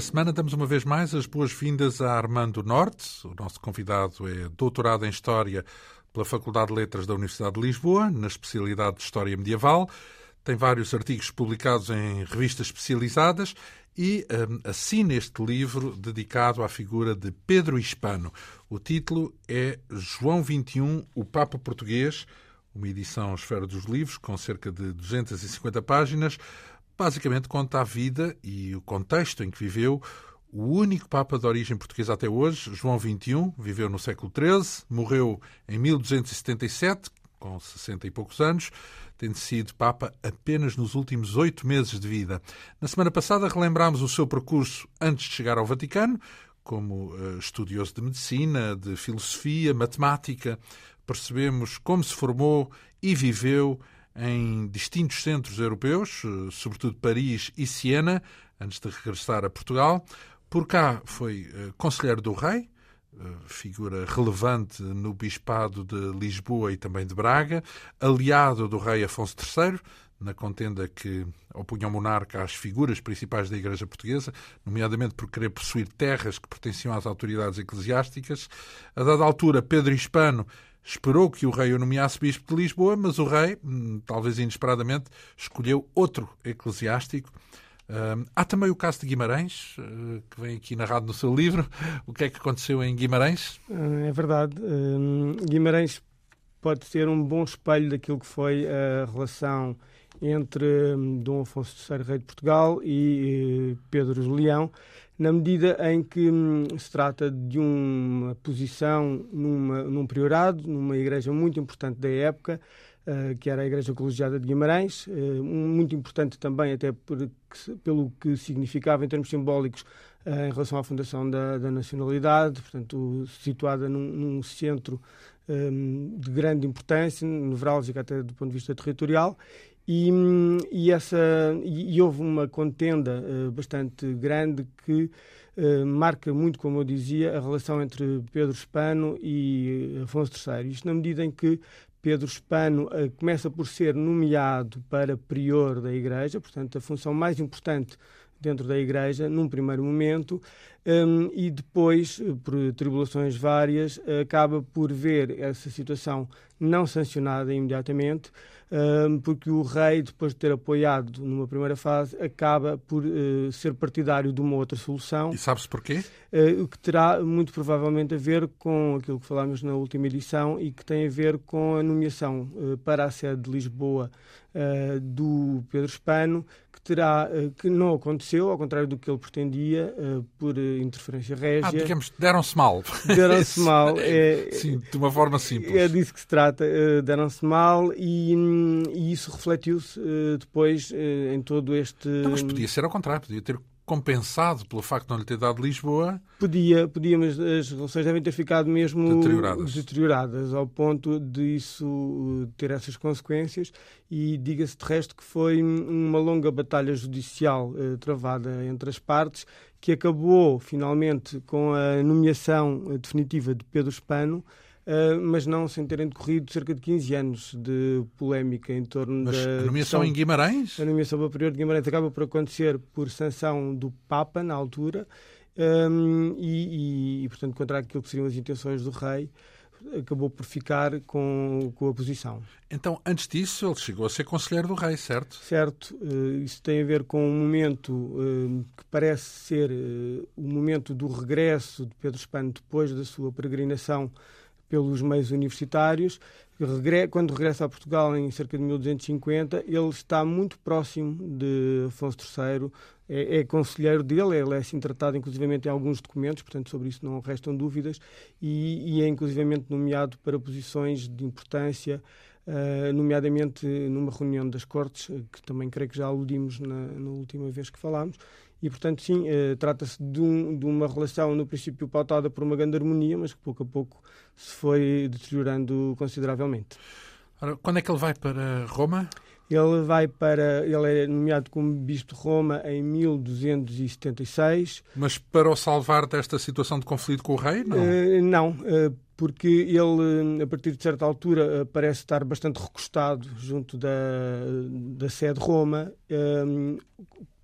Esta semana damos uma vez mais as boas-vindas a Armando Norte. O nosso convidado é doutorado em História pela Faculdade de Letras da Universidade de Lisboa, na especialidade de História Medieval. Tem vários artigos publicados em revistas especializadas e um, assina este livro dedicado à figura de Pedro Hispano. O título é João XXI, o Papa Português, uma edição Esfera dos Livros, com cerca de 250 páginas. Basicamente conta a vida e o contexto em que viveu o único Papa de origem portuguesa até hoje, João XXI, viveu no século XIII, morreu em 1277, com 60 e poucos anos, tendo sido Papa apenas nos últimos oito meses de vida. Na semana passada relembrámos o seu percurso antes de chegar ao Vaticano, como uh, estudioso de medicina, de filosofia, matemática. Percebemos como se formou e viveu em distintos centros europeus, uh, sobretudo Paris e Siena, antes de regressar a Portugal. Por cá foi uh, conselheiro do rei, figura relevante no Bispado de Lisboa e também de Braga, aliado do rei Afonso III, na contenda que opunha o monarca às figuras principais da Igreja Portuguesa, nomeadamente por querer possuir terras que pertenciam às autoridades eclesiásticas. A dada altura, Pedro Hispano esperou que o rei o nomeasse bispo de Lisboa, mas o rei, hum, talvez inesperadamente, escolheu outro eclesiástico, Uh, há também o caso de Guimarães, uh, que vem aqui narrado no seu livro. O que é que aconteceu em Guimarães? Uh, é verdade. Guimarães pode ser um bom espelho daquilo que foi a relação entre um, Dom Afonso III, rei de Portugal, e Pedro Leão, na medida em que um, se trata de uma posição numa, num priorado, numa igreja muito importante da época, Uh, que era a Igreja Colegiada de Guimarães, uh, muito importante também até pelo que significava em termos simbólicos em relação à fundação da, da nacionalidade, portanto situada num, num centro um, de grande importância, nevrálgica até do ponto de vista territorial, e, e, essa, e, e houve uma contenda bastante grande que marca muito, como eu dizia, a relação entre Pedro Espano e Afonso III. Isto na medida em que Pedro Espano uh, começa por ser nomeado para prior da Igreja, portanto, a função mais importante dentro da Igreja, num primeiro momento, um, e depois, eh, por tribulações várias, acaba por ver essa situação não sancionada imediatamente, porque o rei, depois de ter apoiado numa primeira fase, acaba por uh, ser partidário de uma outra solução. E sabe-se porquê? Uh, o que terá muito provavelmente a ver com aquilo que falámos na última edição e que tem a ver com a nomeação uh, para a sede de Lisboa do Pedro Espano, que terá que não aconteceu, ao contrário do que ele pretendia, por interferência régia. Ah, digamos, deram-se mal. Deram-se mal. É, Sim, de uma forma simples. É disso que se trata. deram-se mal e, e isso refletiu-se depois em todo este. Mas podia ser ao contrário, podia ter compensado pelo facto de não lhe ter dado Lisboa? Podia, podia, mas as relações devem ter ficado mesmo deterioradas, deterioradas ao ponto de isso uh, ter essas consequências. E diga-se de resto que foi uma longa batalha judicial eh, travada entre as partes que acabou finalmente com a nomeação uh, definitiva de Pedro Espano. Uh, mas não sem terem decorrido cerca de 15 anos de polémica em torno mas da. A nomeação em Guimarães? A nomeação para prior de Guimarães acaba por acontecer por sanção do Papa, na altura, um, e, e, portanto, contra aquilo que seriam as intenções do rei, acabou por ficar com, com a posição. Então, antes disso, ele chegou a ser conselheiro do rei, certo? Certo. Uh, isso tem a ver com um momento uh, que parece ser uh, o momento do regresso de Pedro Espano depois da sua peregrinação pelos meios universitários. Quando regressa a Portugal em cerca de 1250, ele está muito próximo de Afonso III, é, é conselheiro dele, ele é assim tratado inclusivamente em alguns documentos, portanto sobre isso não restam dúvidas, e, e é inclusivamente nomeado para posições de importância, uh, nomeadamente numa reunião das Cortes, que também creio que já aludimos na, na última vez que falámos, e, portanto, sim, uh, trata-se de, um, de, uma relação, no princípio, pautada por uma grande harmonia, mas que pouco a pouco se foi deteriorando consideravelmente. Ora, quando é que ele vai para Roma? Ele vai para. Ele é nomeado como Bispo de Roma em 1276. Mas para o salvar desta situação de conflito com o rei? Não. Uh, não, uh, porque ele, a partir de certa altura, uh, parece estar bastante recostado junto da, da sede de Roma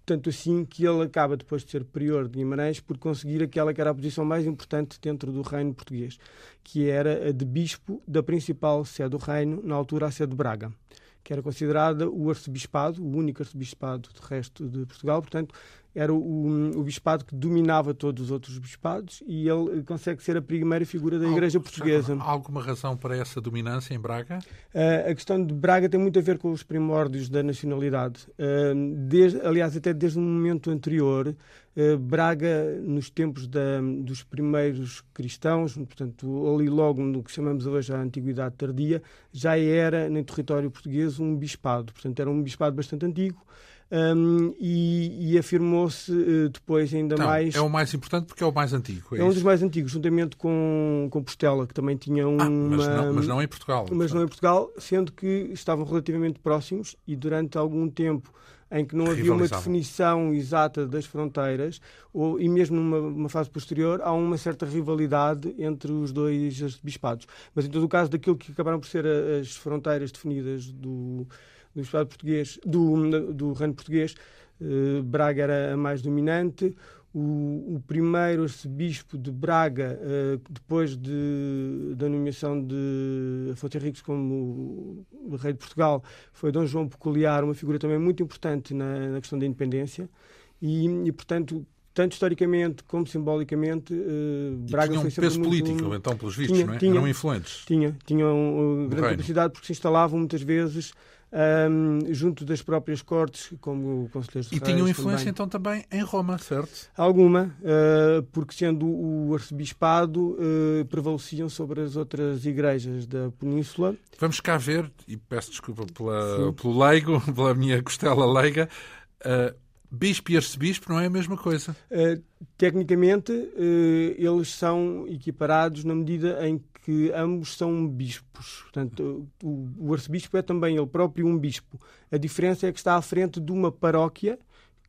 tanto assim que ele acaba, depois de ser prior de Guimarães, por conseguir aquela que era a posição mais importante dentro do reino português, que era a de bispo da principal sede do reino, na altura a sede de Braga que era considerada o arcebispado, o único arcebispado de resto de Portugal, portanto, era o, o, bispado que dominava todos os outros bispados e ele consegue ser a primeira figura da Igreja Portuguesa. Há alguma razão para essa dominância em Braga? Uh, a questão de Braga tem muito a ver com os primórdios da nacionalidade. Uh, desde, aliás, até desde um momento anterior, uh, Braga, nos tempos da, dos primeiros cristãos, portanto, ali logo no que chamamos hoje a Antiguidade Tardia, já era, no território português, um bispado. Portanto, era um bispado bastante antigo um, e, e afirmou-se uh, depois ainda então, mais. É o mais importante porque é o mais antigo. É, é um dos mais antigos, juntamente com Compostela, que também tinha uma. Ah, mas, não, mas não em Portugal. Mas não em Portugal, sendo que estavam relativamente próximos e durante algum tempo em que não havia uma definição exata das fronteiras, ou, e mesmo numa fase posterior, há uma certa rivalidade entre os dois bispados. Mas em todo o caso, daquilo que acabaram por ser as fronteiras definidas do do Estado português, do, do reino português, eh, Braga era a mais dominante. O, o primeiro arcebispo de Braga, eh, depois de, da nomeação de Afonso Henriques como rei de Portugal, foi Dom João Peculiar, uma figura também muito importante na, na questão da independência. E, e, portanto, tanto historicamente como simbolicamente, uh, Braga tinha um foi sempre peso muito... político, então, pelos vistos, tinha, não é? Tinha, Eram influentes. Tinha, tinham grande capacidade porque se instalavam muitas vezes um, junto das próprias cortes, como conselheiros E tinham influência também. então também em Roma, certo? Alguma, uh, porque sendo o arcebispado, uh, prevaleciam sobre as outras igrejas da Península. Vamos cá ver, e peço desculpa pela, pelo leigo, pela minha costela leiga, uh, bispo e arcebispo não é a mesma coisa? tecnicamente, eles são equiparados na medida em que ambos são bispos. Portanto, o, o arcebispo é também ele próprio um bispo. A diferença é que está à frente de uma paróquia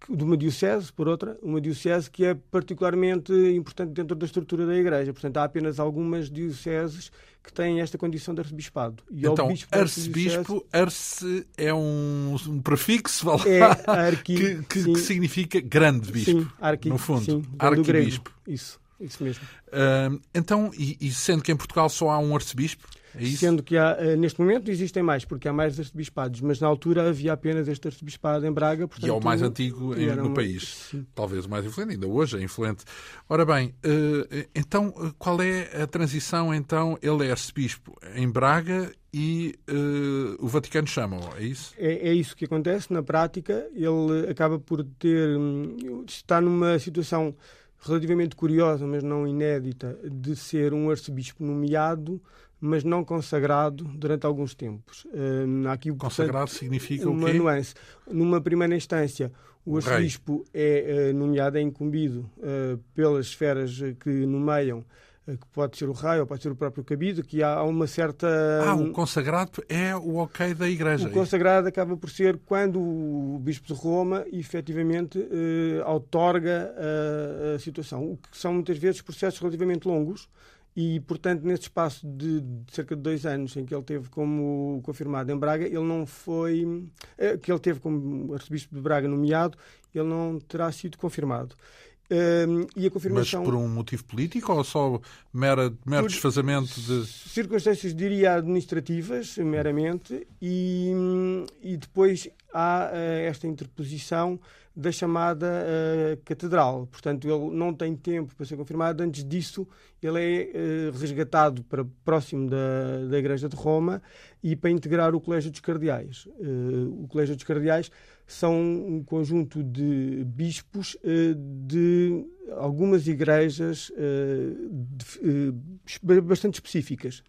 de uma diocese, por outra, uma diocese que é particularmente importante dentro da estrutura da Igreja. Portanto, há apenas algumas dioceses que têm esta condição de arcebispo. E então, arcebispo, arce é um, um prefixo é arqui, que, que, que, significa grande bispo, sim, arqui, no fundo. Sim, arquibispo. Isso. Isso mesmo. Uh, então, e, e, sendo que em Portugal só há um arcebispo? É Sendo que há, uh, neste momento existem mais, porque há mais arcebispados, mas na altura havia apenas este arcebispado em Braga. Portanto, e é o mais antigo em, no uma... país. Sim. Talvez o mais influente, ainda hoje é influente. Ora bem, uh, então qual é a transição? Então, ele é arcebispo em Braga e uh, o Vaticano chama é isso? É, é, isso que acontece na prática. Ele acaba por ter. Um, está numa situação relativamente curiosa, mas não inédita, de ser um arcebispo nomeado, mas não consagrado durante alguns tempos. Uh, aqui, consagrado portanto, significa uma o quê? nuance. Numa primeira instância, o, o arcebispo é uh, nomeado, é incumbido uh, pelas esferas que nomeiam eh, que pode ser o rei ou pode ser o próprio cabido, que há uma certa... Ah, o consagrado é o ok da Igreja. O consagrado acaba por ser quando o Bispo de Roma efetivamente eh, outorga a, a, situação, o que são muitas vezes processos relativamente longos e, portanto, nesse espaço de, de, cerca de dois anos em que ele teve como confirmado em Braga, ele não foi... Eh, que ele teve como arcebispo de Braga nomeado, ele não terá sido confirmado. Um, e a confirmação... Mas por um motivo político ou só mera, mero por desfazamento de. Circunstâncias, diria, administrativas, meramente, e, e depois há uh, esta interposição da chamada uh, catedral. Portanto, ele não tem tempo para ser confirmado. Antes disso, ele é uh, resgatado para próximo da, da Igreja de Roma e para integrar o Colégio dos Cardeais. o Colégio dos Cardeais são um conjunto de bispos eh, de algumas igrejas eh, eh, bastante específicas.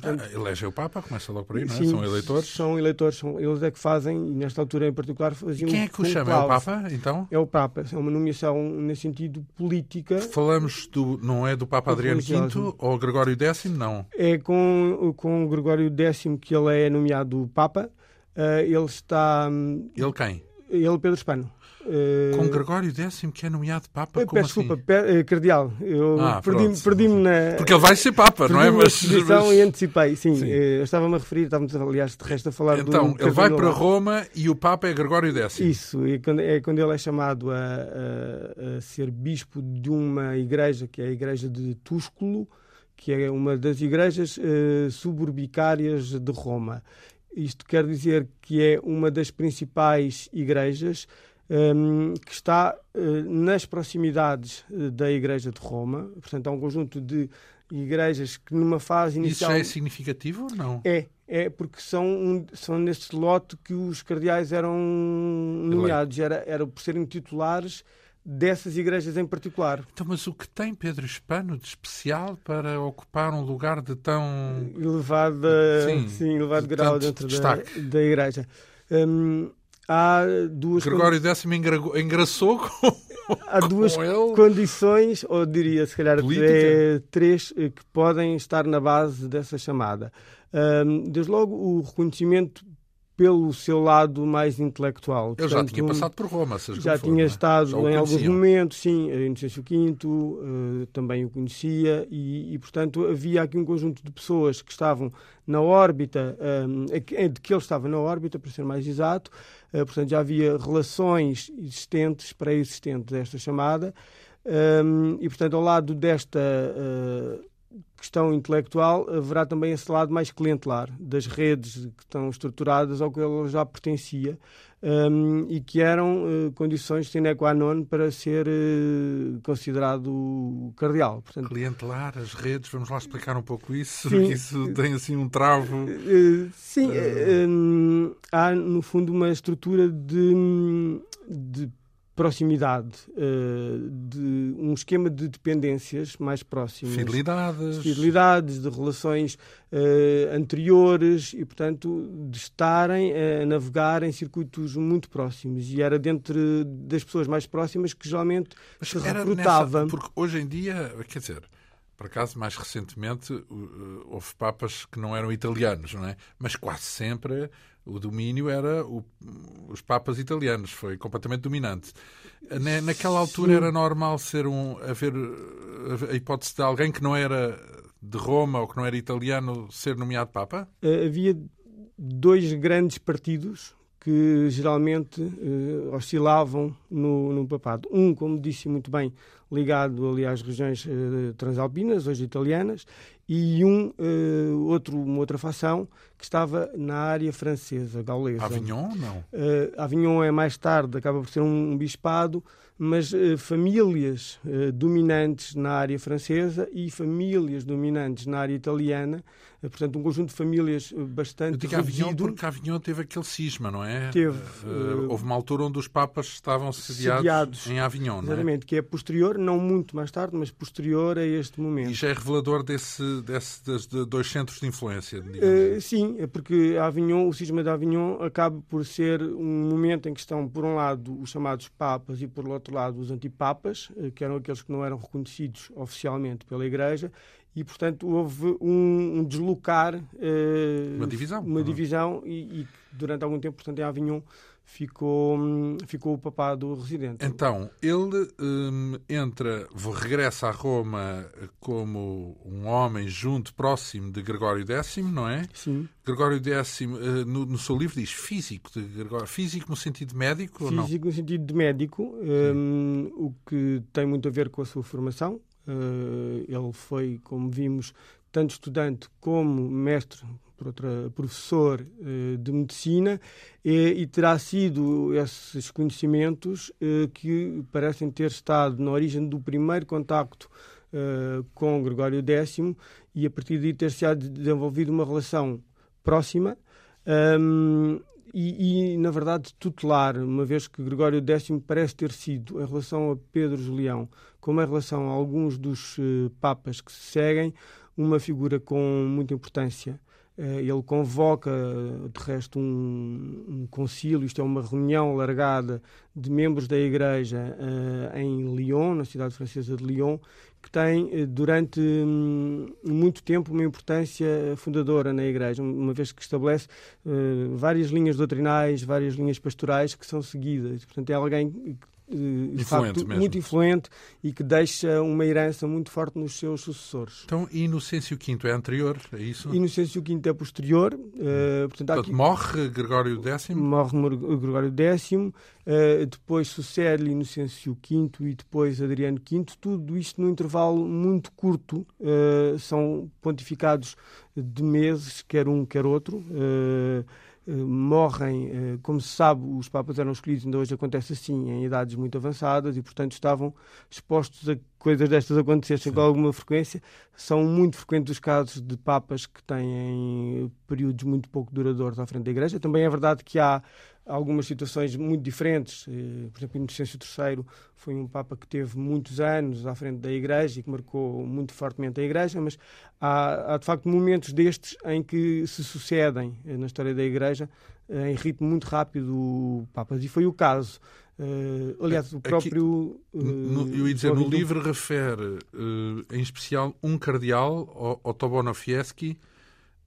Portanto, ah, elege o Papa, começa logo por aí, não é? Sim, são eleitores? São eleitores, são, eles é que fazem, e nesta altura em particular faziam. E quem é que o chama? É o Papa, então? É o Papa, é uma nomeação nesse sentido política. Falamos do, não é do Papa Adriano V ou Gregório X? Não. É com, com o Gregório X que ele é nomeado Papa. Uh, ele está. Ele quem? Ele, Pedro Hispano. Com Gregório X, que é nomeado Papa? Peço Como desculpa, assim? Cardeal. Eu Ah, perdi-me perdi na. Porque ele vai ser Papa, não é? Mas, mas- e antecipei. Sim, Sim. eh, eu estava-me a referir, estávamos, aliás, de resto a falar do. Então, ele vai para Roma e o Papa é Gregório X. Isso, e quando, é quando ele é chamado a, a- a ser bispo de uma igreja, que é a igreja de Túsculo, que é uma das igrejas eh, suburbicárias de Roma. Isto quer dizer que é uma das principais igrejas hum, que está eh, nas proximidades eh, da igreja de Roma. Portanto, há um conjunto de igrejas que numa fase Isso inicial... já é significativo ou não? É, é porque são, um- são neste lote que os cardeais eram nomeados, era, era por serem titulares dessas igrejas em particular. Então, mas o que tem Pedro Hispano de especial para ocupar um lugar de tão. Elevada, Sim, sim, elevado de grau dentro da, destaque. da igreja. Hum, há duas, Gregório X engra- engraçou com, há duas com condições, ou diria se calhar Política? até três, eh, que podem estar na base dessa chamada. Hum, desde logo, o reconhecimento pelo seu lado mais intelectual. Ele já tinha passado por Roma, seja Já tinha é? estado Já em alguns momentos, sim, Inocêncio V eh, também o conhecia e, e, portanto, havia aqui um conjunto de pessoas que estavam na órbita, eh, que- de que ele estava na órbita, para ser mais exato, eh, portanto, já havia relações existentes, pré-existentes desta chamada, eh, e, portanto, ao lado desta eh, questão intelectual, haverá também esse lado mais clientelar, das redes que estão estruturadas ao que ele já pertencia um, e que eram eh, condições sine qua non para ser eh, considerado cardeal. Portanto, Clientelar, as redes, vamos lá explicar um pouco isso, Sim. isso tem assim um travo. eh, sim, hum, há no fundo uma estrutura de, de proximidade, eh, de um esquema de dependências mais próximas. Fidelidades. fidelidades, de relações eh, anteriores e, portanto, de estarem a navegar em circuitos muito próximos. E era dentre das pessoas mais próximas que geralmente Mas se era recrutava. nessa- porque hoje em dia, quer dizer, por acaso mais recentemente uh, houve papas que não eram italianos, não é? Mas quase sempre o domínio era o- os papas italianos, foi completamente dominante. Na- Naquela altura Sim. era normal ser um haver uh, a hipótese de alguém que não era de Roma ou que não era italiano ser nomeado papa? Eh, havia dois grandes partidos que geralmente eh, oscilavam no, no papado. Um, como disse muito bem, ligado ali às regiões eh, transalpinas, hoje italianas, e um eh, outro, uma outra fação que estava na área francesa, gaulesa. Avignon, não. Avignon é mais tarde, acaba por ser um, um bispado, mas famílias dominantes na área francesa e famílias dominantes na área italiana, portanto, um conjunto de famílias eh, Eu bastante digo Avignon reduzido. porque Avignon teve aquele cisma, não é? Teve, Uh, uh, houve uma altura onde os papas estavam sediados, Sediados. em Avignon, não é? Exatamente, que é posterior, não muito mais tarde, mas posterior a este momento. E já é revelador desse, desse, dos de- dois centros de influência, digamos. Eh, sim, é porque Avignon, o cisma de Avignon acaba por ser um momento em que estão, por um lado, os chamados papas e, por outro lado, os antipapas, eh, que eram aqueles que não eram reconhecidos oficialmente pela Igreja, e, portanto, houve um, um deslocar, eh, Uma divisão. uma Uhum. divisão e, e durante algum tempo, portanto, em Avignon ficou, hum, ficou o papado residente. Então, ele hum, entra, regressa a Roma como um homem junto, próximo de Gregório X, não é? Sim, Gregório X, eh, no, no seu livro, diz físico, de Gregório, físico no sentido médico ou não? físico no sentido de médico, hum, o que tem muito a ver com a sua formação. Eh, ele foi, como vimos, tanto estudante como mestre, por outra, professor eh, de medicina, e, terá sido esses conhecimentos eh, que parecem ter estado na origem do primeiro contacto com Gregório X e a partir daí ter-se desenvolvido uma relação próxima hum, e, e, na verdade, tutelar, uma vez que Gregório X parece ter sido, em relação a Pedro Julião, como em relação a alguns dos eh, papas que se seguem, uma figura com muita importância. Eh, ele convoca, de resto, um, um concílio, isto é uma reunião alargada de membros da Igreja eh, em Lyon, na cidade francesa de Lyon, que tem durante hum, muito tempo uma importância fundadora na Igreja, uma vez que estabelece várias linhas doutrinais, várias linhas pastorais que são seguidas. Portanto, é alguém que de facto, muito influente e que deixa uma herança muito forte nos seus sucessores. Então, Inocêncio V é anterior a isso? Inocêncio V é posterior. Uh, portanto, aqui... morre Gregório X? Morre Gregório X, uh, depois sucede-lhe Inocêncio V e depois Adriano V. Tudo isto num intervalo muito curto. Uh, são pontificados de meses, quer um, quer outro. Uh, eh, morrem, eh, como se sabe, os papas eram escolhidos, ainda hoje acontece assim, em idades muito avançadas e, portanto, estavam expostos a coisas destas acontecessem com alguma frequência. São muito frequentes os casos de papas que têm períodos muito pouco duradouros à frente da Igreja. Também é verdade que há algumas situações muito diferentes. Eh, por exemplo, Inocêncio III foi um Papa que teve muitos anos à frente da Igreja e que marcou muito fortemente a Igreja, mas há, há de facto momentos destes em que se sucedem eh, na história da Igreja eh, em ritmo muito rápido papas. E foi o caso. Uh, aliás, o próprio. Aqui, no, eu ia dizer, no livro refere uh, em especial um cardeal, Otobono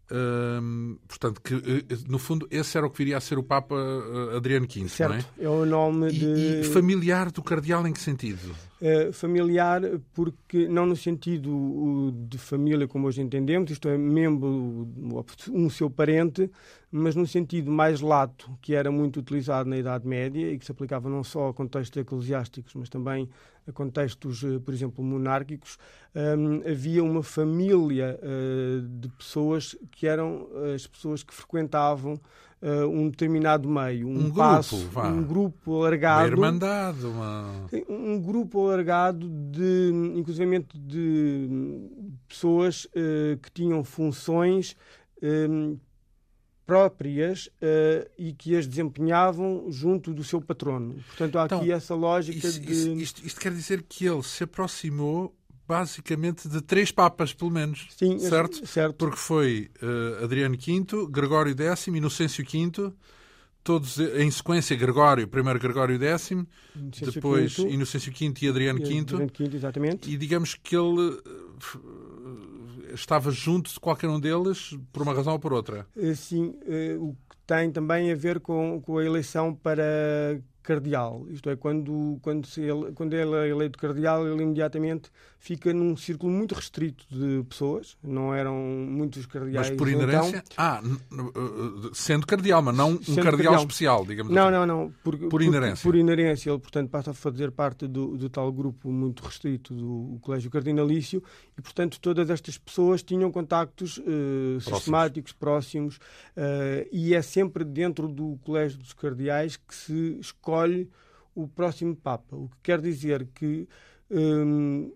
Fieschi, portanto, que eh, no fundo esse era o que viria a ser o Papa eh, Adriano V, certo, não é? é o nome de... E, e familiar do cardeal em que sentido? Uh, familiar porque não no sentido de família como hoje entendemos, isto é, membro, um seu parente, mas no sentido mais lato, que era muito utilizado na Idade Média e que se aplicava não só a contextos eclesiásticos, mas também a contextos, eh, por exemplo, monárquicos, um, havia uma família uh, de pessoas que eram as pessoas que frequentavam uh, um determinado meio, um, um passo, grupo, um grupo alargado. Uma irmandade, uma... Um grupo alargado de, inclusive de pessoas uh, que tinham funções um, próprias uh, e que as desempenhavam junto do seu patrono. Portanto, há então, aqui essa lógica isso, de. Isso, isto, isto, quer dizer que ele se aproximou basicamente de três papas, pelo menos. Sim, certo? certo. Porque foi uh, Adriano V, Gregório X, Inocêncio V, todos em sequência Gregório, primeiro Gregório X, Inocêncio depois Inocêncio V e Adriano V. Adriano V, exatamente. E digamos que ele estava junto de qualquer um deles por uma razão ou por outra? Eh, sim, eh, o que tem também a ver com, com a eleição para cardeal. Isto é, quando, quando, ele, quando ele é eleito cardeal, ele imediatamente fica num círculo muito restrito de pessoas. Não eram muitos cardeais. Mas por inerência? Então, ah, sendo cardeal, mas não um cardeal, cardeal, especial, digamos não, assim. Não, não, por, por, por inerência. Por, inerência. Ele, portanto, passa a fazer parte do, do tal grupo muito restrito do Colégio Cardinalício e, portanto, todas estas pessoas tinham contactos uh, sistemáticos, próximos, uh, e é sempre dentro do Colégio dos Cardeais que se escolhe escolhe o próximo Papa. O que quer dizer que hum,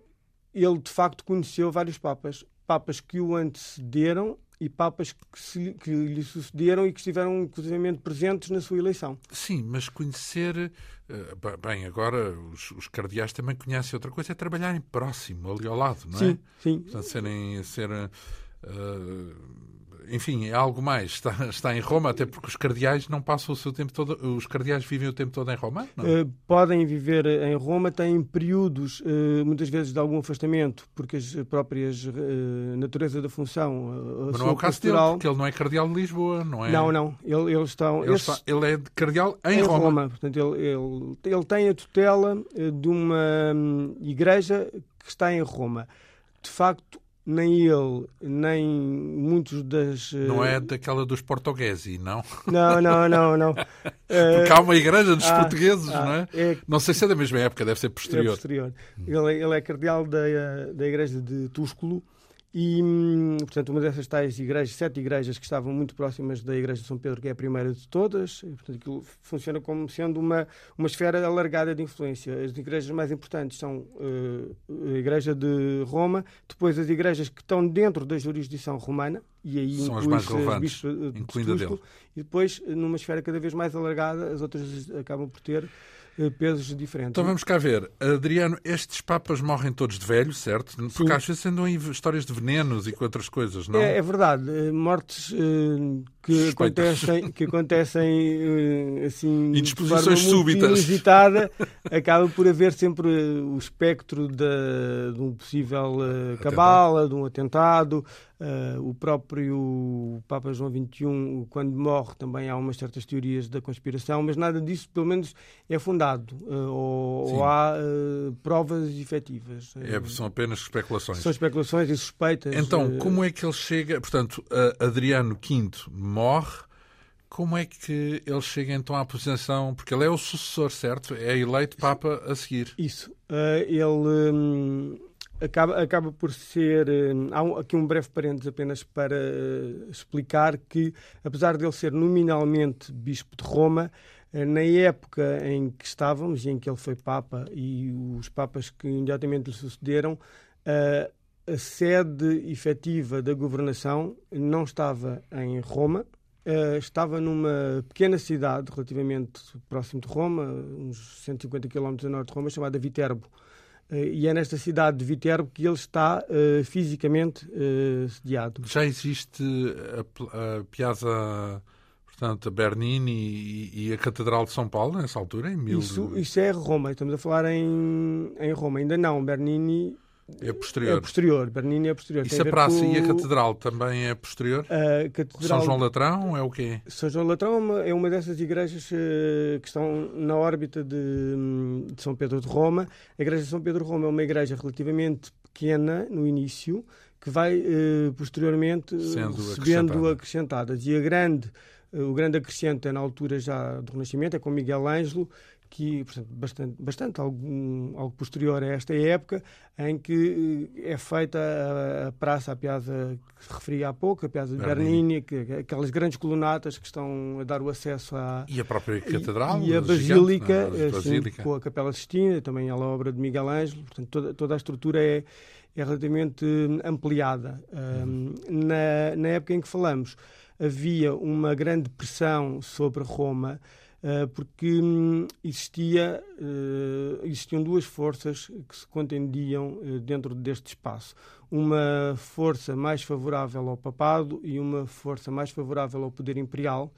ele de facto conheceu vários Papas, Papas que o antecederam e papas que, se, que, lhe sucederam e que estiveram inclusivamente presentes na sua eleição. Sim, mas conhecer. Eh, bem, agora os, os cardeais também conhecem outra coisa, é trabalharem próximo, ali ao lado, não é? Sim, sim. Portanto, serem. Ser, uh, enfim, é algo mais. Está, está em Roma, até porque os cardeais não passam o seu tempo todo. Os cardeais vivem o tempo todo em Roma? Uh, podem viver em Roma, têm períodos, uh, muitas vezes, de algum afastamento, porque as próprias uh, natureza da função. Mas não é o caso pastoral... dele, porque ele não é cardeal de Lisboa, não é? Não, não. Ele, eles estão, ele, está, ele é cardeal em, em Roma. Roma. Portanto, ele, ele, ele tem a tutela de uma um, igreja que está em Roma. De facto, nem ele, nem muitos das. Não é daquela dos portugueses, não? Não, não, não, não. Porque há uma igreja dos ah, portugueses, ah, não é? é? Não sei se é da mesma época, deve ser posterior. É posterior. Ele, ele é cardeal da, da igreja de Túsculo e, portanto, uma dessas tais igrejas, sete igrejas que estavam muito próximas da Igreja de São Pedro, que é a primeira de todas, e, portanto, aquilo funciona como sendo uma, uma esfera alargada de influência. As igrejas mais importantes são uh, a Igreja de Roma, depois as igrejas que estão dentro da jurisdição romana, e aí são as mais relevantes, incluindo a dele. E depois, numa esfera cada vez mais alargada, as outras acabam por ter eh, pesos diferentes. Então vamos cá ver. Adriano, estes papas morrem todos de velho, certo? Porque Sim. às vezes andam em histórias de venenos e com outras coisas, não? É, é verdade. Eh, mortes que acontecem, que acontecem eh, assim indisposições súbitas inusitada, acaba por haver sempre o espectro de, de um possível uh, cabala, de um atentado. Uh, o próprio Papa João XXI, quando morre, também há umas certas teorias da conspiração, mas nada disso, pelo menos, é fundado uh, ou, ou, há provas efetivas. É, são apenas especulações. São especulações e suspeitas. Então, como é que ele chega? Portanto, Adriano V morre, como é que ele chega então à posição? Porque ele é o sucessor, certo? É eleito Papa a seguir. Isso. Uh, ele um, acaba, acaba por ser. Um, há um, aqui um breve parênteses apenas para uh, explicar que, apesar de ele ser nominalmente Bispo de Roma, uh, na época em que estávamos em que ele foi Papa e os Papas que imediatamente lhe sucederam, a sede efetiva da governação não estava em Roma, uh, estava numa pequena cidade relativamente próximo de Roma, uns 150 km a norte de Roma, chamada Viterbo. Uh, e é nesta cidade de Viterbo que ele está uh, fisicamente sediado. Já existe a, a Piazza portanto, a Bernini e, e, a Catedral de São Paulo nessa altura, em mil... Isso, isso é Roma, estamos a falar em, em Roma. Ainda não, Bernini é posterior. É posterior, Bernini é posterior. E se a praça com... e a catedral também é posterior? A catedral... São João Latrão é o quê? São João Latrão é uma, é uma dessas igrejas uh, que estão na órbita de, de, São Pedro de Roma. A igreja de São Pedro de Roma é uma igreja relativamente pequena no início, que vai uh, posteriormente Sendo recebendo acrescentadas. E a grande, o grande acrescento é na altura já do Renascimento, é com Miguel Ângelo, que portanto, bastante, bastante algo, algo posterior a esta época, em que eh, é feita a, a praça, a piazza que se referia há pouco, a piazza de Bernini, que, aquelas grandes colunatas que estão a dar o acesso à... E a própria catedral. E, e a basílica, gigante, é? assim, basílica, com a Capela Sistina, também a obra de Miguel Ângelo, portanto toda, toda a estrutura é, é relativamente ampliada. Uhum. Um, na, na época em que falamos, havia uma grande pressão sobre Roma, porque hum, existia, eh, existiam duas forças que se contendiam eh, dentro deste espaço. Uma força mais favorável ao papado e uma força mais favorável ao poder imperial,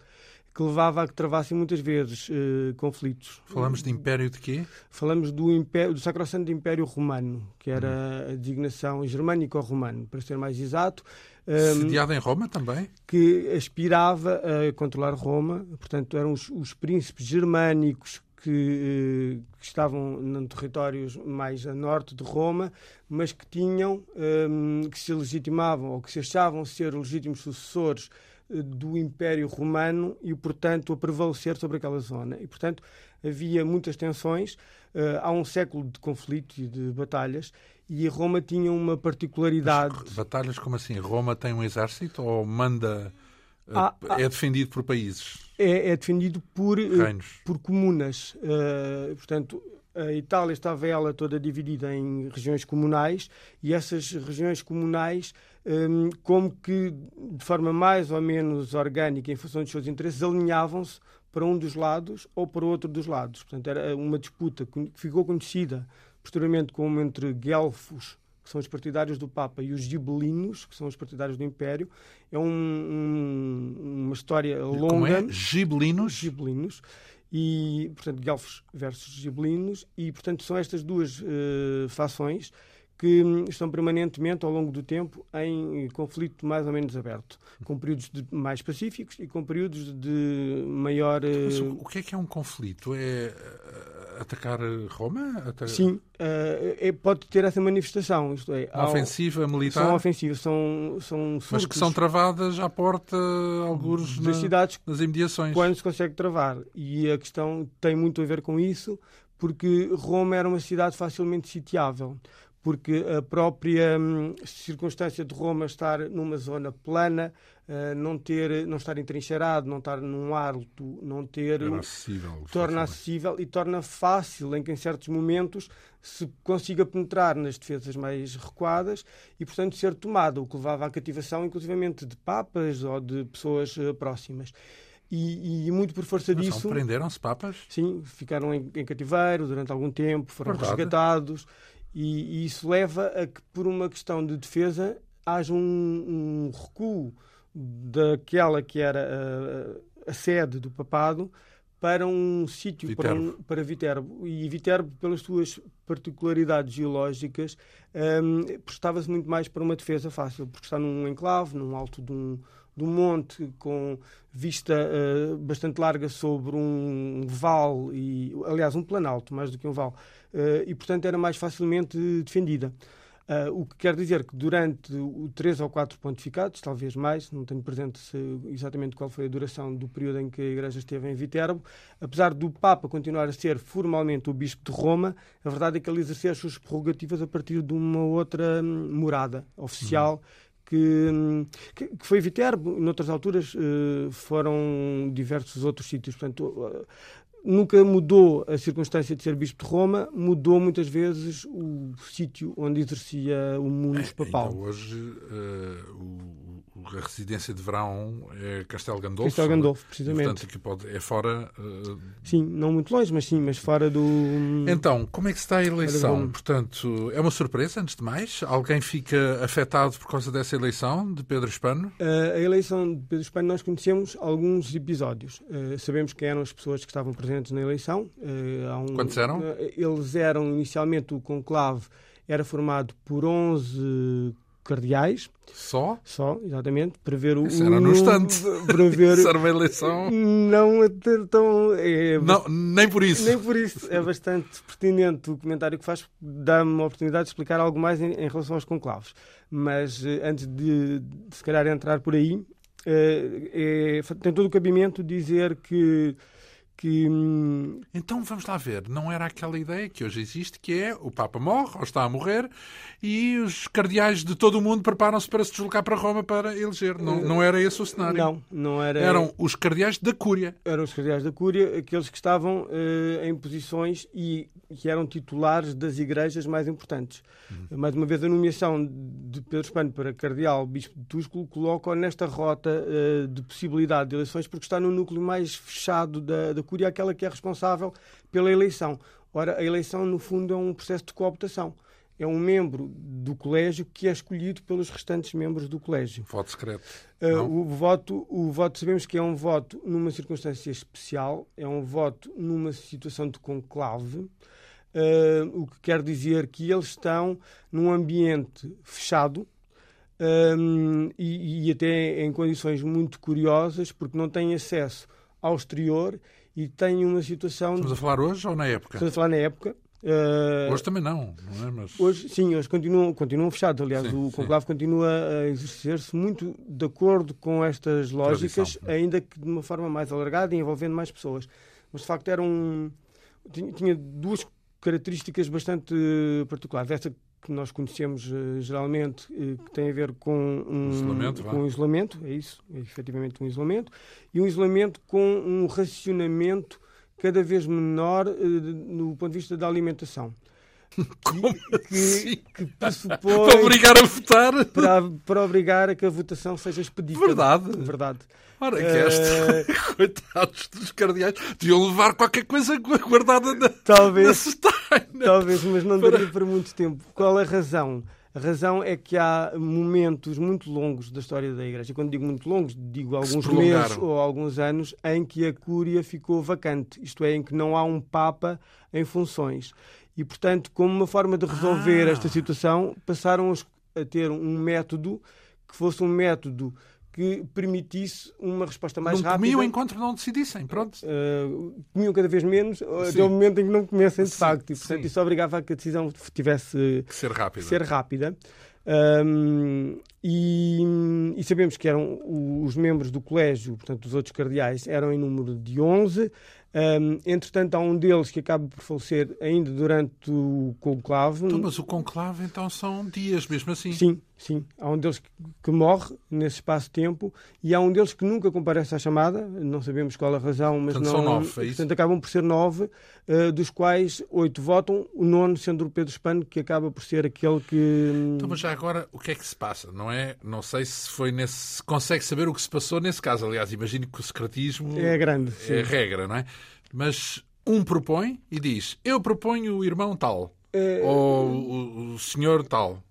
que levava a que travassem muitas vezes conflitos. Falamos de Império de quê? Falamos do, império, do Sacrosanto Império Romano, que era hum. a designação germânico-romano, para ser mais exato, Sediada em Roma também? Que aspirava a controlar Roma, portanto, eram os, os príncipes germânicos que, eh, que, estavam em territórios mais a norte de Roma, mas que tinham, que se legitimavam ou que se achavam ser legítimos sucessores eh, do Império Romano e, portanto, a prevalecer sobre aquela zona. E, portanto, havia muitas tensões. Uh, há um século de conflitos e de batalhas e Roma tinha uma particularidade. Mas, batalhas como assim? Roma tem um exército ou manda. Eh, ah, ah, é defendido por países? É, é defendido por, eh, Reinos. por comunas. Uh, portanto, a Itália estava ela toda dividida em regiões comunais e essas regiões comunais, um, como que de forma mais ou menos orgânica, em função dos seus interesses, alinhavam-se para um dos lados ou para outro dos lados. Portanto, era uma disputa que ficou conhecida posteriormente como entre guelfos, que são os partidários do Papa, e os gibelinos, que são os partidários do Império. É um, um, uma história longa. Como é? Gibelinos? Gibelinos. E, portanto, guelfos versus gibelinos. E, portanto, são estas duas uh, fações que estão permanentemente, ao longo do tempo, em conflito mais ou menos aberto, com períodos mais pacíficos e com períodos de maior. Mas o que é que é um conflito? É atacar Roma? Atacar... Sim, uh, pode ter essa manifestação. Isto é, Uma ofensiva militar? São ofensivas, são, são Mas que são travadas à porta, alguns das na, cidades, nas imediações. Quando se consegue travar. E a questão tem muito a ver com isso, porque Roma era uma cidade facilmente sitiável porque a própria hum, circunstância de Roma estar numa zona plana, uh, não ter, não estar entrincheirado, não estar num alto, não ter torna acessível, torna acessível e torna fácil em que em certos momentos se consiga penetrar nas defesas mais recuadas e portanto ser tomada, o que levava à cativação inclusivamente de papas ou de pessoas uh, próximas. E, e, muito por força Mas disso. Prenderam-se papas? Sim, ficaram em, em, cativeiro durante algum tempo, foram Verdade. resgatados. E, e, isso leva a que, por uma questão de defesa, haja um, um recuo daquela que era a, a sede do papado para um sítio, para, um, para Viterbo. E Viterbo, pelas suas particularidades geológicas, um, prestava-se muito mais para uma defesa fácil, porque está num enclave, num alto de um, de um monte, com vista uh, bastante larga sobre um vale, e, aliás, um planalto, mais do que um vale, e, portanto, era mais facilmente defendida. Uh, o que quer dizer que durante o três ou quatro pontificados, talvez mais, não tenho presente se, exatamente qual foi a duração do período em que a Igreja esteve em Viterbo, apesar do Papa continuar a ser formalmente o Bispo de Roma, a verdade é que ele exercia as suas prerrogativas a partir de uma outra hum, morada oficial. Uhum. Que, que, foi Viterbo, noutras alturas uh, foram diversos outros sítios. Portanto, nunca mudou a circunstância de ser bispo de Roma, mudou muitas vezes o sítio onde exercia o mundo é, papal. Ainda hoje uh, o a residência de verão é Castelo Gandolfo. Castelo Gandolfo, precisamente. Portanto, aqui pode, é fora. Uh... Sim, não muito longe, mas sim, mas fora do. Então, como é que está a eleição? Portanto, é uma surpresa, antes de mais? Alguém fica afetado por causa dessa eleição de Pedro Hispano? Uh, a eleição de Pedro Hispano, nós conhecemos alguns episódios. Uh, sabemos quem eram as pessoas que estavam presentes na eleição. Um, Quantos eram? eles eram inicialmente o conclave era formado por 11 cardeais. Só? Só, exatamente, para ver o. Isso era no instante. Para ver. Isso era uma eleição. Não é tão. É, não, nem por isso. Nem por isso. É bastante pertinente o comentário que faz, dá-me uma oportunidade de explicar algo mais em, em relação aos conclaves. Mas eh, antes de, de, se calhar, entrar por aí, é, é, tem todo o cabimento dizer que que. Hum, então vamos lá ver, não era aquela ideia que hoje existe, que é o Papa morre ou está a morrer e os cardeais de todo o mundo preparam-se para se deslocar para Roma para eleger. Não, não era esse o cenário. Não, não era. Eram os cardeais da Cúria. Eram os cardeais da Cúria, aqueles que estavam uh, em posições e que eram titulares das igrejas mais importantes. Uhum. Mais uma vez, a nomeação de Pedro Espano para cardeal bispo de Túsculo coloca-o nesta rota uh, de possibilidade de eleições porque está no núcleo mais fechado da, da Cúria, aquela que é responsável pela eleição. Ora, a eleição, no fundo, é um processo de cooptação. É um membro do colégio que é escolhido pelos restantes membros do colégio. Voto secreto. Uh, o, voto, o voto, sabemos que é um voto numa circunstância especial, é um voto numa situação de conclave, uh, o que quer dizer que eles estão num ambiente fechado, um, e, e, até em condições muito curiosas, porque não têm acesso ao exterior e têm uma situação. Estamos a falar hoje ou na época? Estamos a falar na época. Uh, hoje também não, não é? Mas... Hoje, sim, hoje continuam, continuam fechados. Aliás, sim, o conclave continua a exercer-se muito de acordo com estas lógicas, Tradição, ainda que de uma forma mais alargada e envolvendo mais pessoas. Mas, de facto, era um... tinha, tinha duas características bastante particulares. Esta que nós conhecemos uh, geralmente, uh, que tem a ver com um isolamento, com um isolamento, é isso, é efetivamente um isolamento, e um isolamento com um racionamento cada vez menor uh, no ponto de vista da alimentação. Como que, assim? que pressupõe para obrigar a votar para, para obrigar a que a votação seja expedita. Verdade. Verdade. Ora, que esta, uh... coitados dos cardeais, deviam levar qualquer coisa guardada na, talvez, na Talvez, mas não daria para muito tempo. Qual a razão? A razão é que há momentos muito longos da história da Igreja. Quando digo muito longos, digo alguns meses ou alguns anos em que a Cúria ficou vacante, isto é, em que não há um Papa em funções. E, portanto, como uma forma de resolver ah. esta situação, passaram a ter um método que fosse um método que permitisse uma resposta mais não rápida. Comiam enquanto não decidissem, pronto. Uh, comiam cada vez menos, Sim. até o momento em que não comessem de Sim. facto. E, portanto, Sim. isso obrigava a que a decisão tivesse que ser rápida. Ser rápida. Um, e, e, sabemos que eram os membros do colégio, portanto, os outros cardeais, eram em número de 11. Um, entretanto, há um deles que acaba por falecer ainda durante o conclave. Então, mas o conclave, então, são dias mesmo assim? Sim, sim. Há um deles que, que, morre nesse espaço de tempo e há um deles que nunca comparece à chamada. Não sabemos qual a razão, mas portanto, não. São nove, é isso? Portanto, acabam por ser nove, uh, dos quais oito votam, o nono sendo o Pedro Espano, que acaba por ser aquele que. Então, mas já agora, o que é que se passa? Não é? Não sei se foi nesse. consegue saber o que se passou nesse caso. Aliás, imagino que o secretismo. É grande. É regra, não é? Mas um propõe e diz: Eu proponho o irmão tal. É... Ou o, o senhor tal.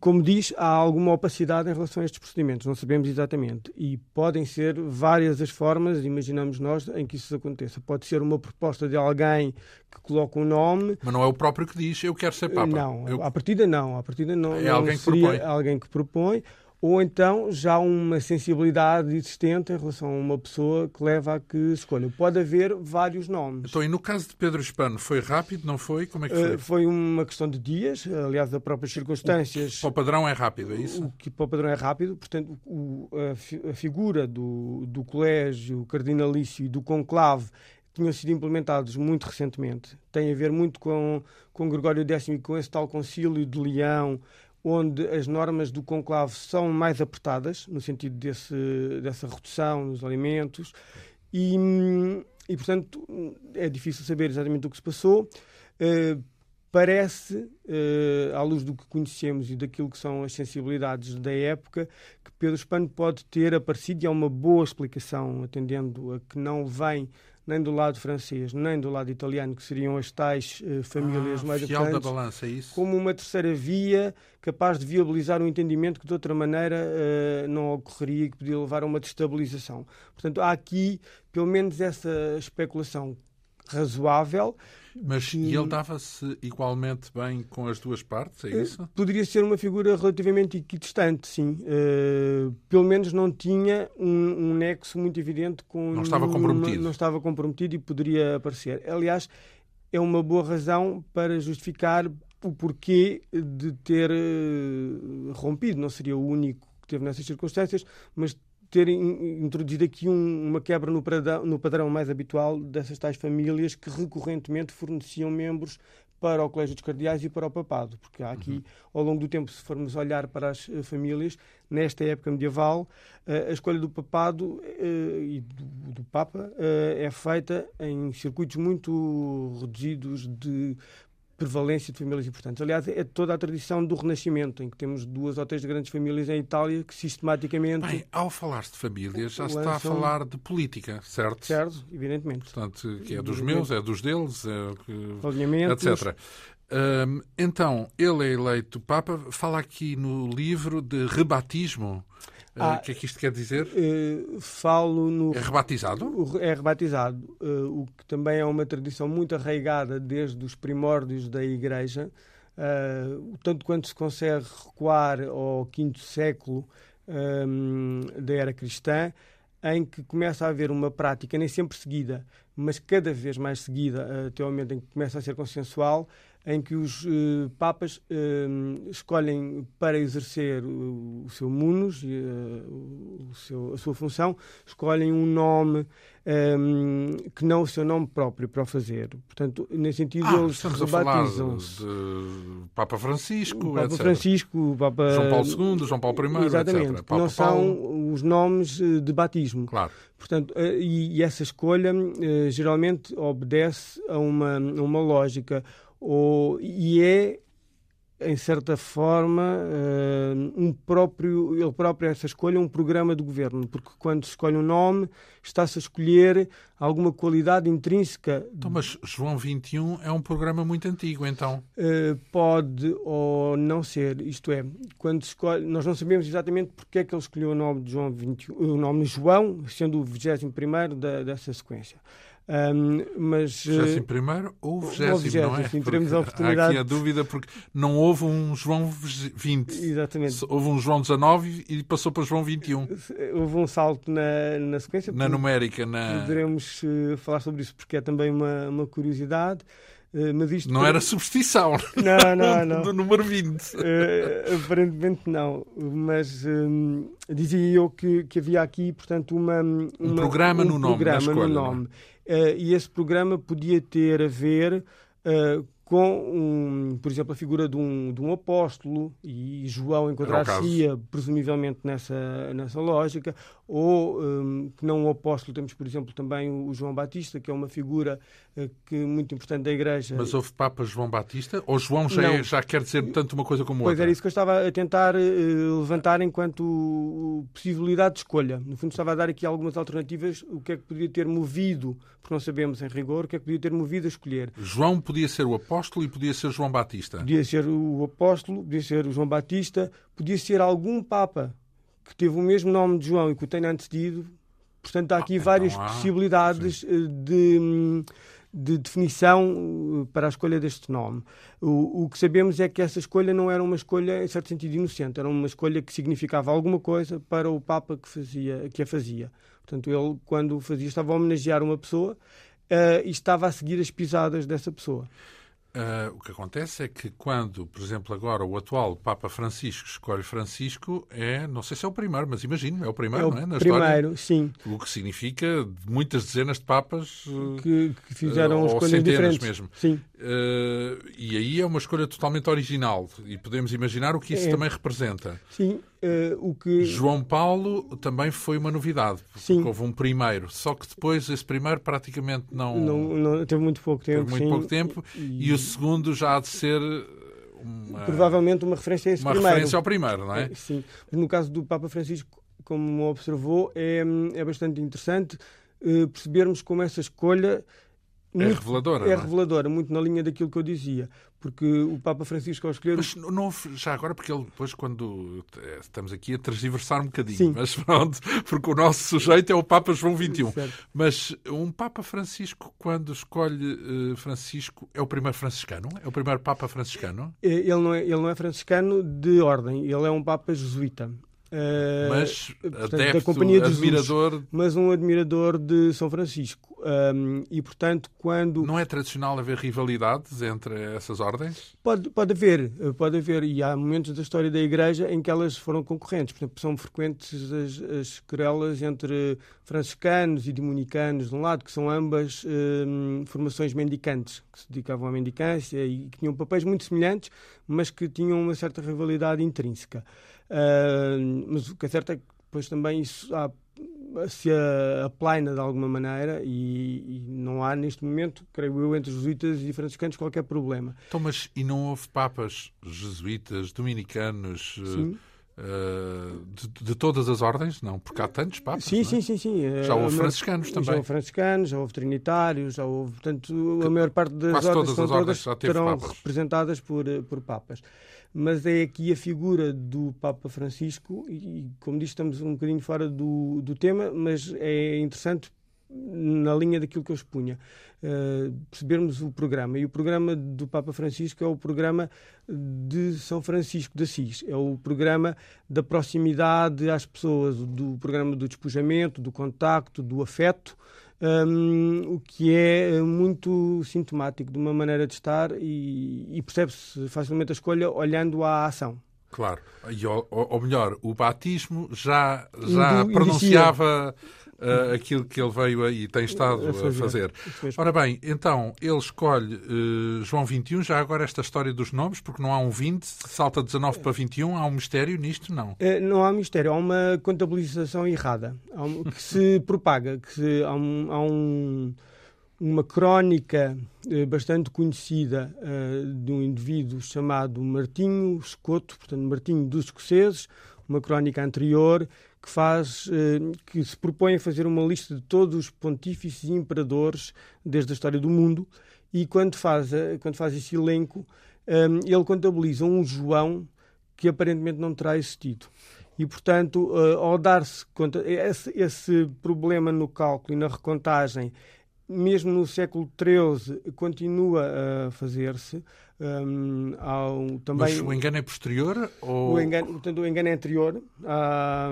como diz, há alguma opacidade em relação a estes procedimentos, não sabemos exatamente. E podem ser várias as formas, imaginamos nós, em que isso aconteça. Pode ser uma proposta de alguém que coloca um nome. Mas não é o próprio que diz eu quero ser Papa. Não, eu... à partida não. À partida não é não alguém que propõe. alguém que propõe ou então já uma sensibilidade existente em relação a uma pessoa que leva a que escolha. Pode haver vários nomes. Então, e no caso de Pedro Hispano, foi rápido, não foi? Como é que foi? Uh, foi uma questão de dias, aliás, das próprias circunstâncias. O, para o padrão é rápido, é isso? O que para o padrão é rápido, portanto, o, a, a, figura do, do colégio cardinalício e do conclave tinham sido implementados muito recentemente. Tem a ver muito com, com Gregório X e com esse tal concílio de Leão, onde as normas do conclave são mais apertadas, no sentido desse, dessa redução nos alimentos, e, e, portanto é difícil saber exatamente o que se passou. Uh, parece, uh, à luz do que conhecemos e daquilo que são as sensibilidades da época, que Pedro Espano pode ter aparecido, e há uma boa explicação, atendendo a que não vem nem do lado francês, nem do lado italiano, que seriam as tais uh, famílias ah, mais importantes, da balança, é isso? como uma terceira via capaz de viabilizar um entendimento que de outra maneira uh, não ocorreria e que podia levar a uma destabilização. Portanto, há aqui pelo menos essa especulação razoável mas e ele dava-se igualmente bem com as duas partes, é isso? Poderia ser uma figura relativamente equidistante, sim. Uh, pelo menos não tinha um, um, nexo muito evidente com. Não estava comprometido. não estava comprometido e poderia aparecer. Aliás, é uma boa razão para justificar o porquê de ter uh, rompido. Não seria o único que teve nessas circunstâncias, mas ter introduzido aqui um, uma quebra no padrão, no padrão mais habitual dessas tais famílias que recorrentemente forneciam membros para o Colégio dos Cardeais e para o Papado, porque há aqui, uhum. ao longo do tempo, se formos olhar para as uh, famílias, nesta época medieval, uh, a escolha do Papado uh, e do Papa é feita em circuitos muito reduzidos de prevalência de famílias importantes. Aliás, é toda a tradição do Renascimento, em que temos duas ou três grandes famílias em Itália que sistematicamente. Bem, ao falar de famílias, já lançam... está a falar de política, certo? Certo, evidentemente. Portanto, que é dos meus, é dos deles, é que... etc. Um, então, ele é eleito Papa, fala aqui no livro de rebatismo. Ah, o que é que isto quer dizer? Uh, falo no. É rebatizado? É rebatizado, uh, o que também é uma tradição muito arraigada desde os primórdios da Igreja. Tanto quanto se consegue recuar ao quinto século um, da era cristã, em que começa a haver uma prática, nem sempre seguida, mas cada vez mais seguida, até o momento em que começa a ser consensual, em que os uh, papas uh, escolhem para exercer o, o seu munus, uh, o seu, a sua função, escolhem um nome um, que não o seu nome próprio para o fazer. Portanto, nesse sentido, ah, eles rebatizam-se. Papa Francisco, o Papa etc. Francisco, Papa... João Paulo II, João Paulo I, Exatamente, etc. Papa não são os nomes de batismo. Claro. Portanto, e, e essa escolha geralmente obedece a uma, a uma lógica ou, e é em certa forma, uh, um próprio, ele próprio, essa escolha, um programa do governo, porque quando se escolhe um nome, está-se a escolher alguma qualidade intrínseca. Então, mas João 21 é um programa muito antigo, então? Uh, pode ou não ser, isto é, quando escolhe, nós não sabemos exatamente porque é que ele escolheu o nome de João 21, o nome João, sendo o 21 da, dessa sequência. Um, mas, 21 ou 20, não é? Sim, teremos a oportunidade. Há aqui a dúvida porque não houve um João 20. Exatamente. Houve um João 19 e passou para João 21. Houve um salto na, na sequência. Na numérica. Na... Poderemos uh, falar sobre isso porque é também uma, uma curiosidade. Uh, mas isto não era substituição não, não, não. do número 20. Uh, eh, aparentemente não. Mas um, dizia eu que, que havia aqui, portanto, uma, uma um programa um no nome. Programa escolha, no nome. Uh, e esse programa podia ter a ver uh, com, um, por exemplo, a figura de um, de um apóstolo, e João enquadrar-se-ia presumivelmente nessa, nessa lógica, ou um, que não um apóstolo, temos, por exemplo, também o João Batista, que é uma figura uh, que, muito importante da Igreja. Mas houve Papa João Batista? Ou João já, é, já quer dizer tanto uma coisa como outra? Pois era isso que eu estava a tentar uh, levantar enquanto possibilidade de escolha. No fundo, estava a dar aqui algumas alternativas, o que é que podia ter movido, porque não sabemos em rigor, o que é que podia ter movido a escolher. João podia ser o apóstolo apóstolo e podia ser João Batista. Podia ser o apóstolo, podia ser o João Batista, podia ser algum Papa que teve o mesmo nome de João e que o tenha antecedido. Portanto, há aqui ah, várias então há... possibilidades. Eh, de, de definição eh, para a escolha deste nome. O, o, que sabemos é que essa escolha não era uma escolha, em certo sentido, inocente, era uma escolha que significava alguma coisa para o Papa que, fazia, que a fazia. Portanto, ele, quando o fazia, estava a homenagear uma pessoa uh, e estava a seguir as pisadas dessa pessoa. Uh, o que acontece é que quando, por exemplo, agora o atual Papa Francisco escolhe Francisco, é, não sei se é o primeiro, mas imagino, é o primeiro, é o não é? Na primeiro, história, sim. O que significa muitas dezenas de papas que, que fizeram uh, escolhas diferentes. mesmo. Sim. Uh, e aí é uma escolha totalmente original e podemos imaginar o que isso é. também representa. Sim, Uh, o que... João Paulo também foi uma novidade, sim. houve um primeiro, só que depois esse primeiro praticamente não... não, não teve muito pouco tempo. Muito sim. pouco tempo e... e... o segundo já há de ser... Uma... Provavelmente uma referência a esse uma primeiro. referência ao primeiro, não é? é sim. No caso do Papa Francisco, como observou, é, é bastante interessante uh, percebermos como essa escolha muito, é reveladora. É, é reveladora, muito na linha daquilo que eu dizia. Porque o Papa Francisco, ao escolher. Mas não, já agora, porque ele depois, quando. Eh, estamos aqui a transversar um bocadinho, Sim. mas pronto, porque o nosso sujeito é o Papa João XXI. Certo. Mas um Papa Francisco, quando escolhe uh, Francisco, é o primeiro franciscano? É o primeiro Papa franciscano? Eh, ele não é, ele não é franciscano de ordem, ele é um Papa jesuíta. Uh, mas portanto, adepto, da Companhia de admirador... Jesus, mas um admirador de São Francisco. Um, e, portanto, quando... Não é tradicional haver rivalidades entre essas ordens? Pode, pode haver, pode haver. E há momentos da história da Igreja em que elas foram concorrentes. Por exemplo, são frequentes as, as querelas entre franciscanos e dominicanos, de um lado, que são ambas um, formações mendicantes, que se dedicavam à mendicância e que tinham papéis muito semelhantes, mas que tinham uma certa rivalidade intrínseca. Uh, mas o que é certo é que depois também isso há, se aplaina de alguma maneira e, e, não há neste momento, creio eu, entre jesuítas e franciscanos qualquer problema. Então, mas e não houve papas jesuítas, dominicanos? Sim. Uh, de, de, todas as ordens, não, porque há tantos papas. Sim, é? sim, sim, sim. Já houve franciscanos também. Já houve franciscanos, já houve trinitários, já houve. Portanto, a maior parte das ordens, todas as ordens já estarão papas. representadas por, por papas mas é aqui a figura do Papa Francisco, e como disse, estamos um bocadinho fora do, do tema, mas é interessante na linha daquilo que eu expunha, uh, percebermos o programa. E o programa do Papa Francisco é o programa de São Francisco de Assis, é o programa da proximidade às pessoas, do programa do despojamento, do contacto, do afeto, um, o que é eh, muito sintomático de uma maneira de estar e, e percebe-se facilmente a escolha olhando à ação. Claro, e, ou, ou melhor, o batismo já, já Do, pronunciava uh, aquilo que ele veio e tem estado a fazer. A fazer. Ora bem, então, ele escolhe uh, João 21, já agora esta história dos nomes, porque não há um 20, salta 19 para 21, há um mistério nisto? Não. Uh, não há mistério, há uma contabilização errada, um, que se propaga, que se, há um, há um uma crónica bastante conhecida de um indivíduo chamado Martinho Escoto, portanto Martinho dos Escoceses, uma crónica anterior que faz eh, que se propõe a fazer uma lista de todos os pontífices e imperadores desde a história do mundo. E quando faz quando faz esse elenco eh, ele contabiliza um João que aparentemente não terá existido. E portanto eh, ao dar-se conta esse, esse problema no cálculo e na recontagem mesmo no século XIII continua a fazer-se um, ao, também, Mas o engano é posterior? Ou... O, engano, portanto, o engano é anterior à,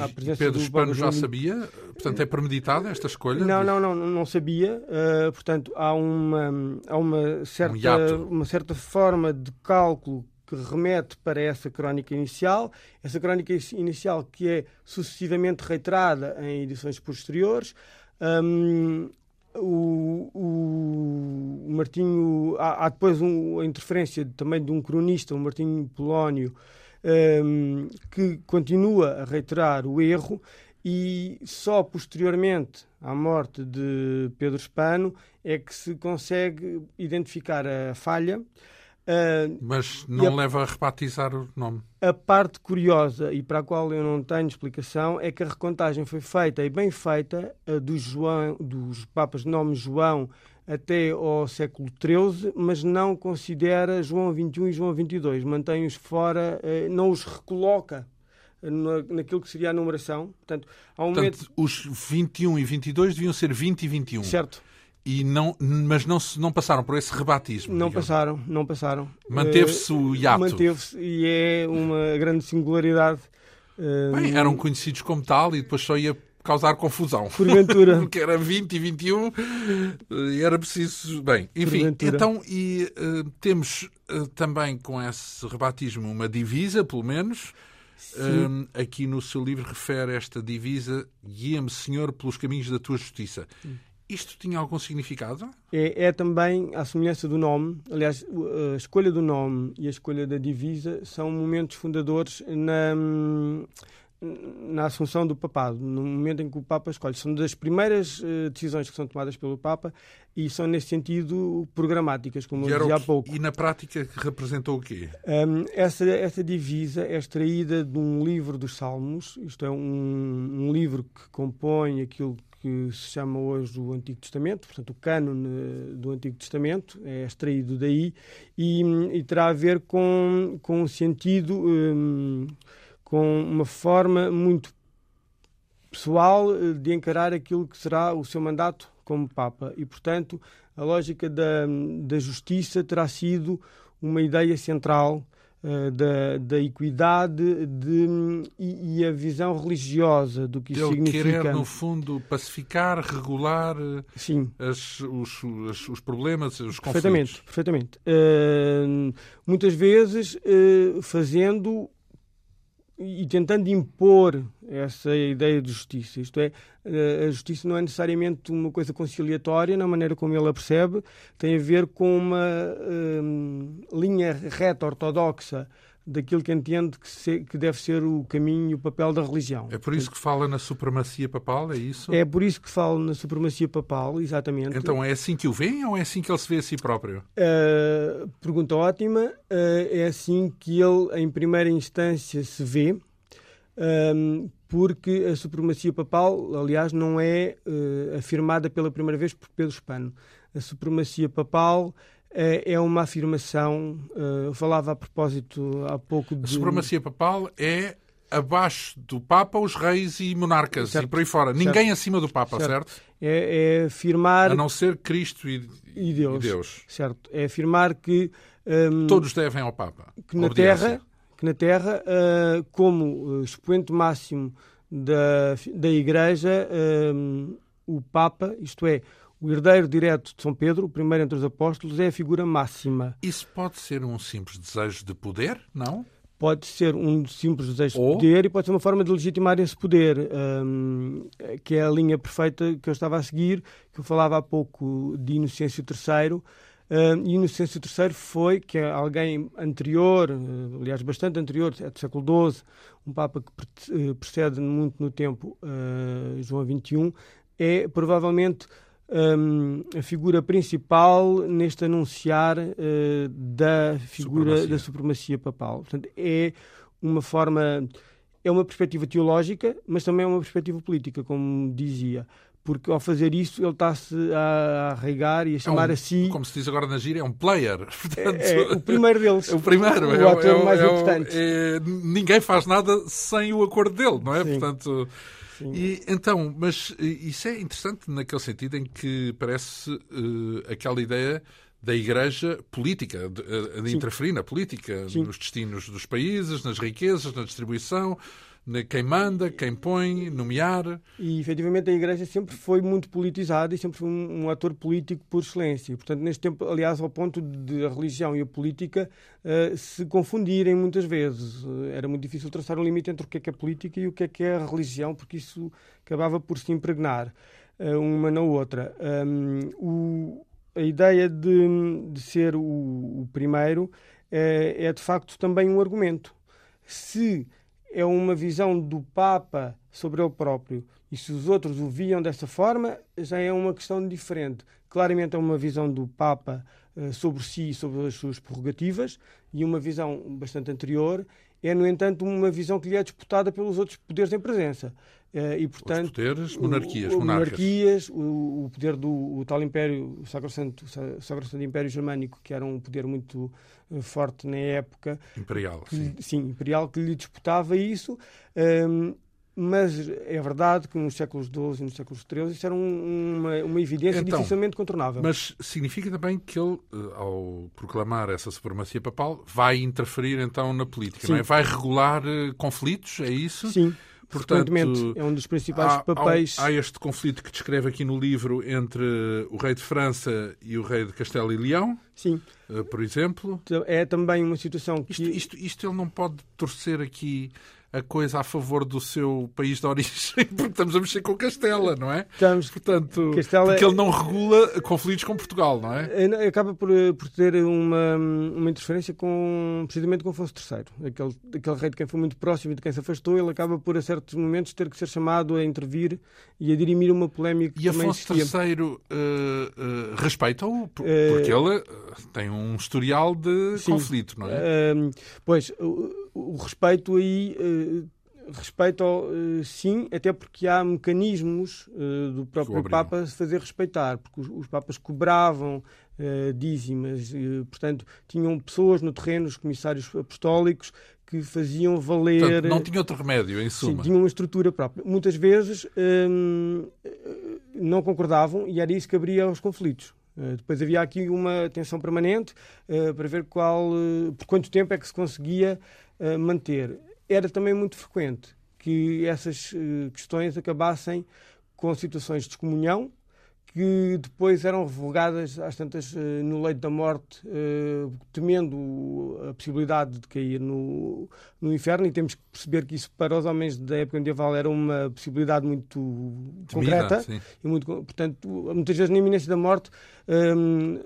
à presença Pedro do Hispano já sabia? Portanto, é premeditada esta escolha? Não, não, não, não sabia. Uh, portanto, há uma, há uma, certa, um uma certa forma de cálculo que remete para essa crónica inicial, essa crónica inicial que é sucessivamente reiterada em edições posteriores. Um, o, o, Martinho. Há, há depois um, a interferência também de um cronista, o Martinho Polónio, um, que continua a reiterar o erro e só posteriormente à morte de Pedro Espano é que se consegue identificar a falha. Uh, Mas não a, leva a rebatizar o nome. A parte curiosa e para a qual eu não tenho explicação é que a recontagem foi feita e bem feita uh, do João, dos papas de nome João até ao século XIII, mas não considera João XXI e João XXII. Mantém-os fora, uh, não os recoloca naquilo que seria a numeração. Portanto, há um Portanto, momento... os 21 e 22 deviam ser 20 e 21. Certo. E não, mas não, não passaram por esse rebatismo. Não digamos. passaram, não passaram. Manteve-se o hiato. Manteve-se e é uma grande singularidade. Bem, eram conhecidos como tal e depois só ia causar confusão. Porventura. Porque era 20 e 21 e era preciso. Bem, enfim, Porventura. então, e uh, temos uh, também com esse rebatismo uma divisa, pelo menos. Um, aqui no seu livro refere esta divisa: Guia-me, Senhor, pelos caminhos da tua justiça. Hum. Isto tinha algum significado? É, é, também a semelhança do nome. Aliás, a escolha do nome e a escolha da divisa são momentos fundadores na, na assunção do papado, no momento em que o Papa escolhe. São das primeiras uh, decisões que são tomadas pelo Papa e são, nesse sentido, programáticas, como e eu dizia há pouco. E na prática representou o quê? Um, essa, essa divisa é extraída de um livro dos Salmos, isto é, um, um livro que compõe aquilo que se chama hoje o Antigo Testamento, portanto, o cânone do Antigo Testamento é extraído daí e, e terá a ver com, com um sentido, um, com uma forma muito pessoal eh, de encarar aquilo que será o seu mandato como Papa. E, portanto, a lógica da, da justiça terá sido uma ideia central da, da equidade de, e, e, a visão religiosa do que isso Ele significa. querer, no fundo, pacificar, regular eh, Sim. As, os, os, os, problemas, os conflitos. Perfeitamente, perfeitamente. Uh, muitas vezes uh, fazendo e tentando impor essa ideia de justiça. Isto é, a justiça não é necessariamente uma coisa conciliatória na maneira como ele a percebe, tem a ver com uma um, linha reta ortodoxa daquilo que entende que, se, que, deve ser o caminho e o papel da religião. É por isso que fala na supremacia papal, é isso? É por isso que fala na supremacia papal, exatamente. Então é assim que o vê ou é assim que ele se vê a si próprio? Uh, pergunta ótima. Uh, é assim que ele, em primeira instância, se vê. Um, porque a supremacia papal, aliás, não é uh, afirmada pela primeira vez por Pedro Hispano. A supremacia papal é, é uma afirmação. Uh, eu falava a propósito há pouco de. A supremacia papal é abaixo do Papa os reis e monarcas certo. e por aí fora. Certo. Ninguém acima do Papa, certo? certo? É, é, afirmar. A não ser Cristo e, e, Deus, e Deus. Certo. É afirmar que. Um, Todos devem ao Papa. Que na Terra, que na Terra uh, como expoente máximo da, da Igreja, um, o Papa, isto é, o herdeiro direto de São Pedro, o primeiro entre os apóstolos, é a figura máxima. Isso pode ser um simples desejo de poder, não? Pode ser um simples desejo Ou... de poder e pode ser uma forma de legitimar esse poder, um, que é a linha perfeita que eu estava a seguir, que eu falava há pouco de Inocêncio III. Uh, e Inocêncio III foi, que é alguém anterior, uh, aliás, bastante anterior, é do século XII, um Papa que uh, precede muito no tempo uh, João XXI, é provavelmente um, a figura principal neste anunciar uh, da figura supremacia. da supremacia papal. Portanto, é uma forma, é uma perspectiva teológica, mas também é uma perspectiva política, como dizia. Porque ao fazer isso ele está-se a arraigar e a chamar é um, a si. Como se diz agora na gira, é um player. Portanto, é, é o primeiro deles. o primeiro, o, o ator é, mais importante. É, ninguém faz nada sem o acordo dele, não é? Sim. Portanto. E, então, mas isso é interessante naquele sentido em que parece uh, aquela ideia da Igreja política, de, eh, de interferir na política, Sim. nos destinos dos países, nas riquezas, na distribuição quem manda, quem põe, nomear. E efetivamente a Igreja sempre foi muito politizada e sempre foi um, um ator político por excelência. Portanto, neste tempo, aliás, ao ponto de a religião e a política uh, se confundirem muitas vezes. Uh, era muito difícil traçar um limite entre o que é que é política e o que é que é a religião, porque isso acabava por se impregnar uh, uma na outra. Um, o, a ideia de, de ser o, o primeiro é, é de facto também um argumento. Se é uma visão do Papa sobre ele próprio E se os outros o viam dessa forma, já é uma questão diferente. Claramente é uma visão do Papa uh, sobre si e sobre as suas prerrogativas, e uma visão bastante anterior é, no entanto, uma visão que lhe é disputada pelos outros poderes em presença. Uh, e, portanto, Os poderes, monarquias, o, monarquias o, o, poder do o tal Império, o Sacrosanto, Sacrosanto Império Germânico, que era um poder muito uh, forte na época. Imperial, que, sim. Sim, imperial, que lhe disputava isso. Um, mas é verdade que nos séculos XII e nos séculos XIII isso era uma, uma evidência então, dificilmente contornável. Mas significa também que ele, eh, ao proclamar essa supremacia papal, vai interferir então na política, é? Vai regular conflitos, é isso? Sim. Portanto, é um dos principais há, papéis. Há, há, este conflito que descreve aqui no livro entre o rei de França e o rei de Castelo e Leão. Sim. Uh, por exemplo. É também uma situação que. Isto, isto, isto ele não pode torcer aqui a coisa a favor do seu país de origem, porque estamos a mexer com Castela, não é? Estamos. Portanto, Castela... porque ele não regula conflitos com Portugal, não é? é acaba por, eh, por ter uma, uma interferência com, precisamente com Afonso III, aquele, aquele rei de quem foi muito próximo e de quem se afastou, ele acaba por, a certos momentos, ter que ser chamado a intervir e a dirimir uma polémica E Afonso III uh, uh, respeita-o? Porque ele tem um historial de Sim. conflito, não é? pois, o respeito aí uh, respeito ao, uh, sim, até porque há mecanismos uh, do próprio Papa se fazer respeitar, porque os, os Papas cobravam dízimas, portanto, tinham pessoas no terreno, os comissários apostólicos, que faziam valer. Portanto, não tinha outro remédio, em suma. Sim, tinha uma estrutura própria. Muitas vezes hum, não concordavam e era isso que abria aos conflitos. Depois havia aqui uma tensão permanente para ver qual, por quanto tempo é que se conseguia manter. Era também muito frequente que essas uh, questões acabassem com situações de excomunhão que depois eram revogadas às tantas uh, no leito da morte, uh, temendo a possibilidade de cair no, no inferno, e temos que perceber que isso para os homens da época medieval era uma possibilidade muito concreta, e muito, portanto, muitas vezes na iminência da morte um,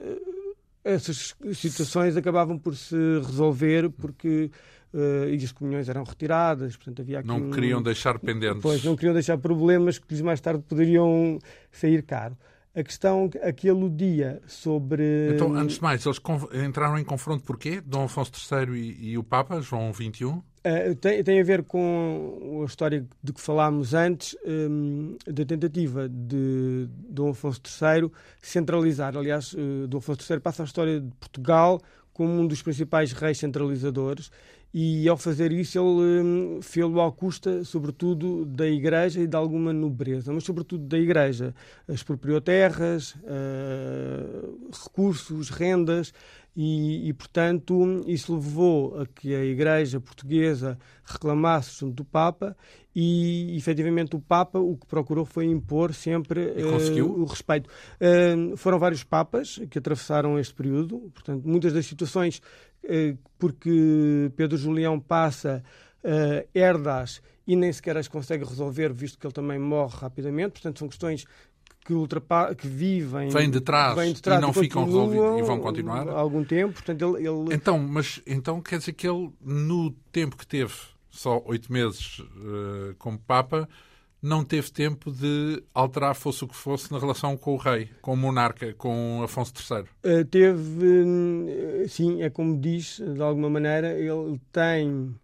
essas situações acabavam por se resolver porque uh, e as comunhões eram retiradas, portanto havia aqui Não um... queriam deixar pendentes. Pois, não queriam deixar problemas que lhes mais tarde poderiam sair caro. A questão a que aludia sobre... Então, antes de mais, eles entraram em confronto porquê? Dom Afonso III e, e o Papa, João XXI? Uh, eh, tem, tem, a ver com a história de que falámos antes, um, da tentativa de Dom Afonso III centralizar. Aliás, uh, Dom Afonso III passa a história de Portugal como um dos principais reis centralizadores e ao fazer isso ele hum, fez-lo à custa, sobretudo, da Igreja e de alguma nobreza, mas sobretudo da Igreja. Expropriou terras, uh, recursos, rendas e, e, portanto, isso levou a que a Igreja portuguesa reclamasse junto do Papa e, efetivamente, o Papa o que procurou foi impor sempre uh, o respeito. Uh, foram vários Papas que atravessaram este período, portanto, muitas das situações eh, porque Pedro Julião passa uh, herdas e nem sequer as consegue resolver, visto que ele também morre rapidamente. Portanto, são questões que, ultrapa que vivem vêm de trás, vêm de trás e não e ficam resolvidos e vão continuar algum tempo portanto ele, ele, então mas então quer dizer que ele no tempo que teve só oito meses uh, como papa não teve tempo de alterar, fosse o que fosse, na relação com o rei, com o monarca, com Afonso III? Uh, eh, teve, uh, sim, é como diz, de alguma maneira, ele tem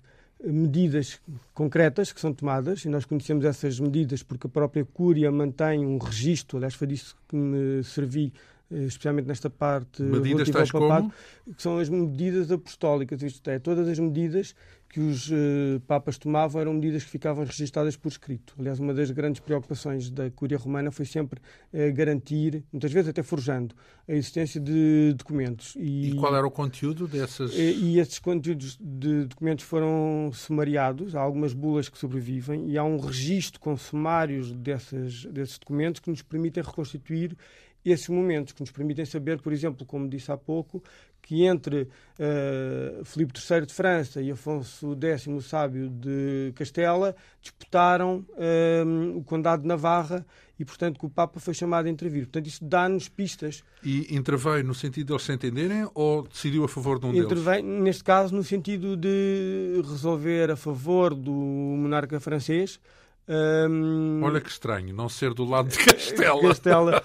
medidas concretas que são tomadas, e nós conhecemos essas medidas porque a própria Cúria mantém um registro, aliás, foi disso que me servi eh, especialmente nesta parte medidas tais papado, como? que são as medidas apostólicas, isto é, todas as medidas que os uh, papas tomavam eram medidas que ficavam registadas por escrito. Aliás, uma das grandes preocupações da Cúria Romana foi sempre uh, garantir, muitas vezes até forjando, a existência de documentos. E, e qual era o conteúdo dessas? E, e esses conteúdos de documentos foram sumariados, há algumas bulas que sobrevivem e há um registro com sumários dessas, desses documentos que nos permitem reconstituir esses momentos que nos permitem saber, por exemplo, como disse há pouco, que entre uh, Filipe III de França e Afonso X o Sábio de Castela disputaram uh, o Condado de Navarra e, portanto, que o Papa foi chamado a intervir. Portanto, isso dá-nos pistas. E interveio no sentido de eles se entenderem ou decidiu a favor de um intervém, deles? Neste caso, no sentido de resolver a favor do monarca francês Um, Olha que estranho, não ser do lado de Castela. Castela.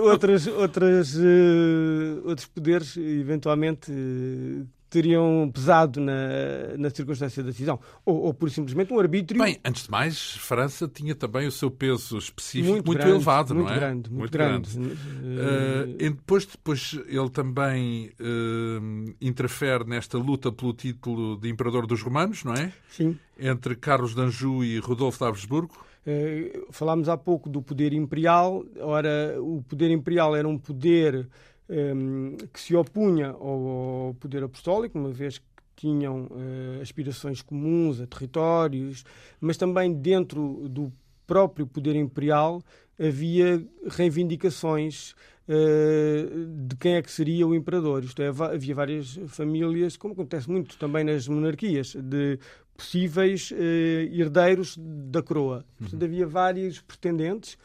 Outras, outras, uh, outros poderes, eventualmente, uh, teriam pesado na, na circunstância da decisão. Ou, ou por simplesmente um arbítrio. Bem, antes de mais, França tinha também o seu peso específico muito, muito grande, elevado, muito não é? Grande, muito, muito grande. grande. Uh, e depois, depois ele também uh, interfere nesta luta pelo título de Imperador dos Romanos, não é? Sim. Entre Carlos de Anjou e Rodolfo de Habsburgo. Uh, falámos há pouco do poder imperial. Ora, o poder imperial era um poder um, que se opunha ao, ao, poder apostólico, uma vez que tinham uh, aspirações comuns a territórios, mas também dentro do próprio poder imperial havia reivindicações uh, de quem é que seria o imperador. Isto é, havia várias famílias, como acontece muito também nas monarquias, de possíveis uh, herdeiros da coroa. Portanto, uhum. havia vários pretendentes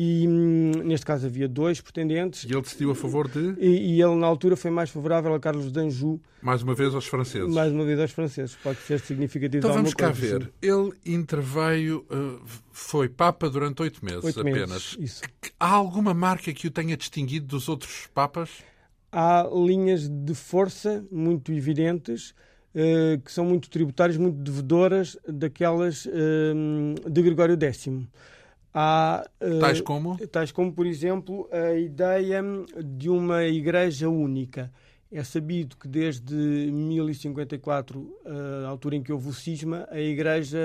e hum, neste caso havia dois pretendentes. E ele decidiu a favor de? E, e ele, na altura, foi mais favorável a Carlos d'Anjou. Mais uma vez aos franceses. Mais uma vez aos franceses. Pode ser significativo. Então vamos cá ver. Ele interveio, uh, foi Papa durante oito meses oito apenas. Meses, isso. Há alguma marca que o tenha distinguido dos outros Papas? Há linhas de força muito evidentes. Uh, que são muito tributárias, muito devedoras daquelas uh, de Gregório X. Há, uh, tais como? Tais como, por exemplo, a ideia de uma igreja única. É sabido que desde 1054, a altura em que houve o cisma, a igreja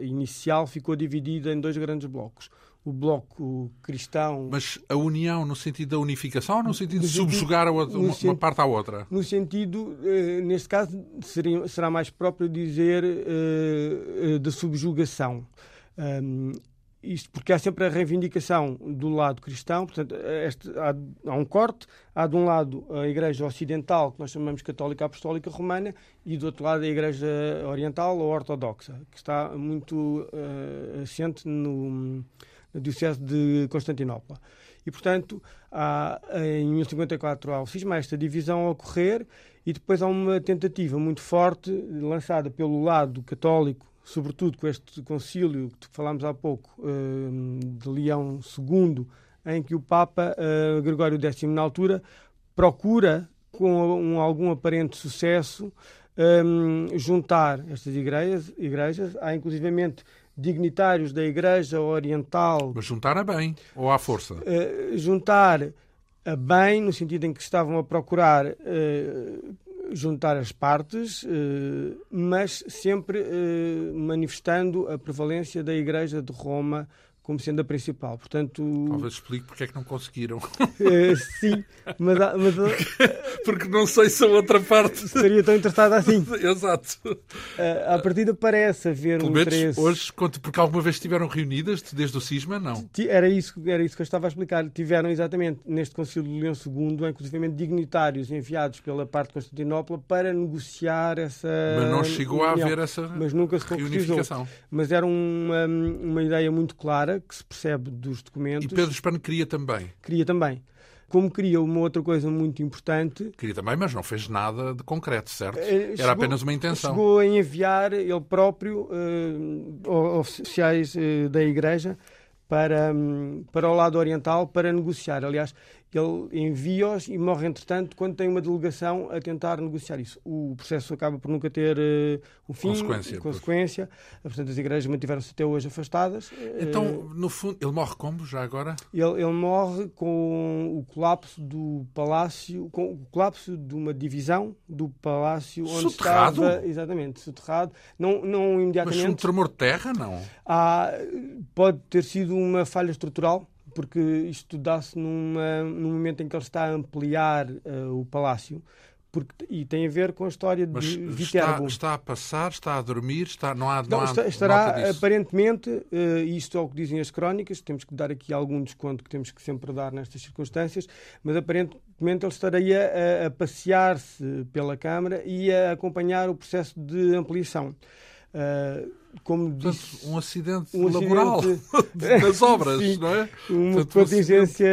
inicial ficou dividida em dois grandes blocos. O bloco cristão. Mas a união no sentido da unificação ou no sentido de subjugar outra, uma, uma, parte à outra? No sentido, eh, neste caso, seria, será mais próprio dizer eh, de subjugação. Um, isto porque há sempre a reivindicação do lado cristão, portanto, este, há, há, um corte, há de um lado a Igreja Ocidental, que nós chamamos Católica Apostólica Romana, e do outro lado a Igreja Oriental ou Ortodoxa, que está muito uh, assente no, na Diocese de Constantinopla. E, portanto, há, em 1054 há o cisma, esta divisão a ocorrer, e depois há uma tentativa muito forte, lançada pelo lado católico sobretudo com este concílio que falámos há pouco, eh, de Leão II, em que o Papa eh, Gregório X, na altura, procura, com um, algum aparente sucesso, um, eh, juntar estas igrejas, igrejas. Há inclusivamente dignitários da Igreja Oriental. Mas juntar a bem ou à força? Uh, juntar a bem, no sentido em que estavam a procurar uh, juntar as partes, eh, mas sempre eh, manifestando a prevalência da Igreja de Roma como sendo a principal. Portanto, Talvez explique porque é que não conseguiram. Uh, sim, mas, mas porque não sei se a outra parte seria tão interessada assim. Exato. Uh, à partida parece haver Pelo um menos interesse. Hoje, porque alguma vez estiveram reunidas desde o cisma, não? Era isso, era isso que eu estava a explicar. Tiveram exatamente neste Concílio de Leão II, inclusive dignitários enviados pela parte de Constantinopla para negociar essa. Mas não chegou a haver essa mas nunca se. Mas era uma, uma ideia muito clara que se percebe dos documentos. E Pedro Hispano queria também. Queria também. Como queria uma outra coisa muito importante. Queria também, mas não fez nada de concreto, certo? Eh, Era chegou, apenas uma intenção. Chegou a enviar ele próprio uh, oficiais uh, da Igreja para, um, para o lado oriental para negociar. Aliás, ele envia-os e morre, entretanto, quando tem uma delegação a tentar negociar isso. O processo acaba por nunca ter uh, o fim, consequência. consequência. Portanto, as igrejas mantiveram-se até hoje afastadas. Então, uh, no fundo, ele morre como, já agora? Ele, ele, morre com o colapso do palácio, com o colapso de uma divisão do palácio onde soterrado? estava... Exatamente, soterrado. Não, não imediatamente... Mas um tremor de terra, não? Há, pode ter sido uma falha estrutural porque isto dá-se num momento em que ele está a ampliar uh, o palácio. Porque, e tem a ver com a história Mas de Viterbo. Está, está, a passar, está a dormir, está, não há, não, não está, Estará aparentemente, uh, isto é o que dizem as crónicas, temos que dar aqui algum desconto que temos que sempre dar nestas circunstâncias, mas aparentemente ele estaria a, a passear-se pela Câmara e a acompanhar o processo de ampliação. Uh, como Portanto, disse, um acidente um laboral acidente, das obras, sim, não é? Uma Portanto, contingência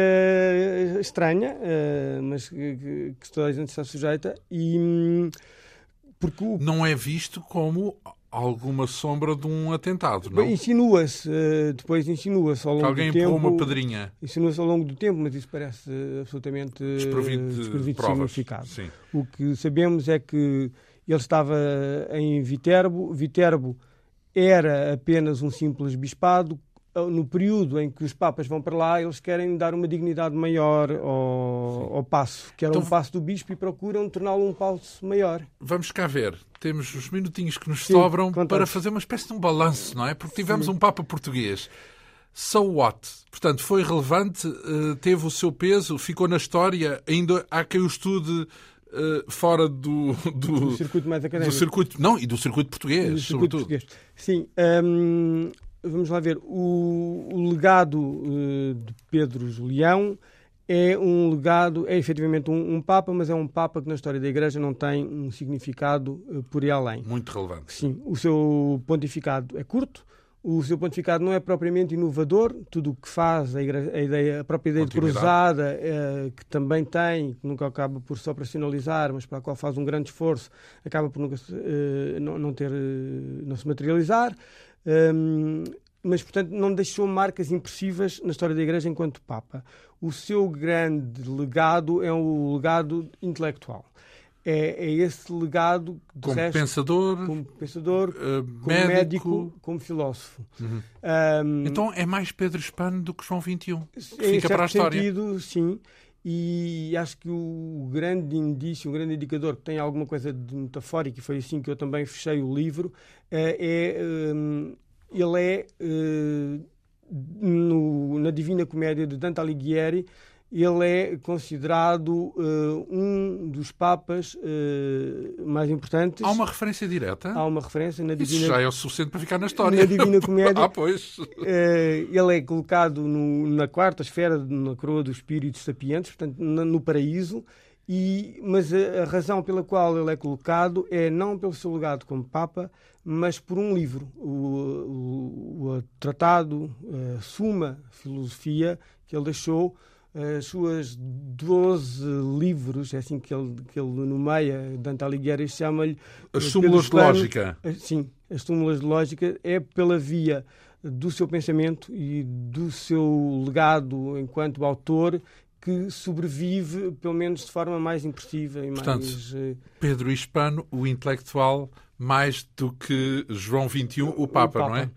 um estranha, uh, mas que, que, toda a gente está sujeita e hum, porque o... não é visto como alguma sombra de um atentado, não? Insinua-se, uh, depois insinua-se ao longo que alguém do tempo. empurrou uma pedrinha. Insinua-se ao longo do tempo, mas isso parece absolutamente desprovido de, desprovido de significado. Sim. O que sabemos é que ele estava em Viterbo. Viterbo era apenas um simples bispado. No período em que os papas vão para lá, eles querem dar uma dignidade maior ao, ao passo, que era então, um passo do bispo, e procuram torná-lo um passo maior. Vamos cá ver. Temos os minutinhos que nos Sim, sobram para fazer uma espécie de um balanço, não é? Porque tivemos Sim. um Papa português. So what? Portanto, foi relevante, eh, teve o seu peso, ficou na história, ainda há quem o estude uh, fora do, do, do, circuito mais académico. Do circuito, não, e do circuito português, do circuito sobretudo. Português. Sim. Um, vamos lá ver. O, o legado uh, de Pedro Julião é um legado, é efetivamente um, um, Papa, mas é um Papa que na história da Igreja não tem um significado uh, por aí além. Muito relevante. Sim. O seu pontificado é curto, o seu pontificado não é propriamente inovador, tudo o que faz, a, ideia, a própria ideia de cruzada, é, que também tem, que nunca acaba por se operacionalizar, mas para a qual faz um grande esforço, acaba por nunca eh, não, não, ter, eh, não se materializar. Um, mas, portanto, não deixou marcas impressivas na história da Igreja enquanto Papa. O seu grande legado é o legado intelectual é, é esse legado como resto, pensador, como pensador, uh, como médico, médico, como filósofo. Uhum. Um, então é mais Pedro Hispano do que João XXI. Fica para a história. Sentido, sim. E acho que o grande indício, o grande indicador que tem alguma coisa de metafórico, e foi assim que eu também fechei o livro, é, é um, ele é uh, no, na Divina Comédia de Dante Alighieri ele é considerado uh, um dos papas uh, mais importantes. Há uma referência direta? Há uma referência na Divina... Isso já é o suficiente para ficar na história. Na Divina Comédia. ah, pois. Uh, ele é colocado no, na quarta esfera, na coroa dos espíritos sapientes, portanto, no, no paraíso, e, mas a, a, razão pela qual ele é colocado é não pelo seu legado como Papa, mas por um livro, o, o, o Tratado, a Suma Filosofia, que ele deixou as suas 12 livros, é assim que ele, que ele nomeia, Dante Alighieri chama-lhe... As súmulas de lógica. Sim, as súmulas de lógica é pela via do seu pensamento e do seu legado enquanto autor que sobrevive, pelo menos de forma mais impressiva e Portanto, mais... Eh, Pedro Hispano, o intelectual, mais do que João XXI, o Papa, o Papa. não é?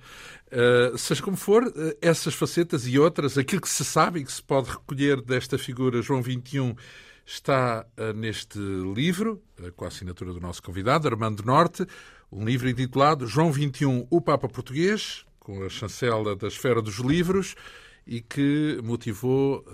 Uh, seja como for, uh, essas facetas e outras, aquilo que se sabe e que se pode recolher desta figura João XXI está uh, neste livro, com a assinatura do nosso convidado, Armando Norte, um livro intitulado João XXI, o Papa Português, com a chancela da Esfera dos Livros, e que motivou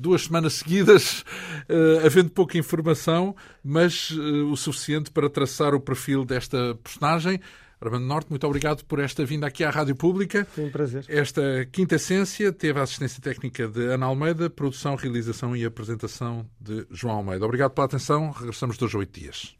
duas semanas seguidas, uh, havendo pouca informação, mas uh, o suficiente para traçar o perfil desta personagem. Armando Norte, muito obrigado por esta vinda aqui à Rádio Pública. Foi um prazer. Esta quinta essência teve a assistência técnica de Ana Almeida, produção, realização e apresentação de João Almeida. Obrigado pela atenção. Regressamos dois a oito dias.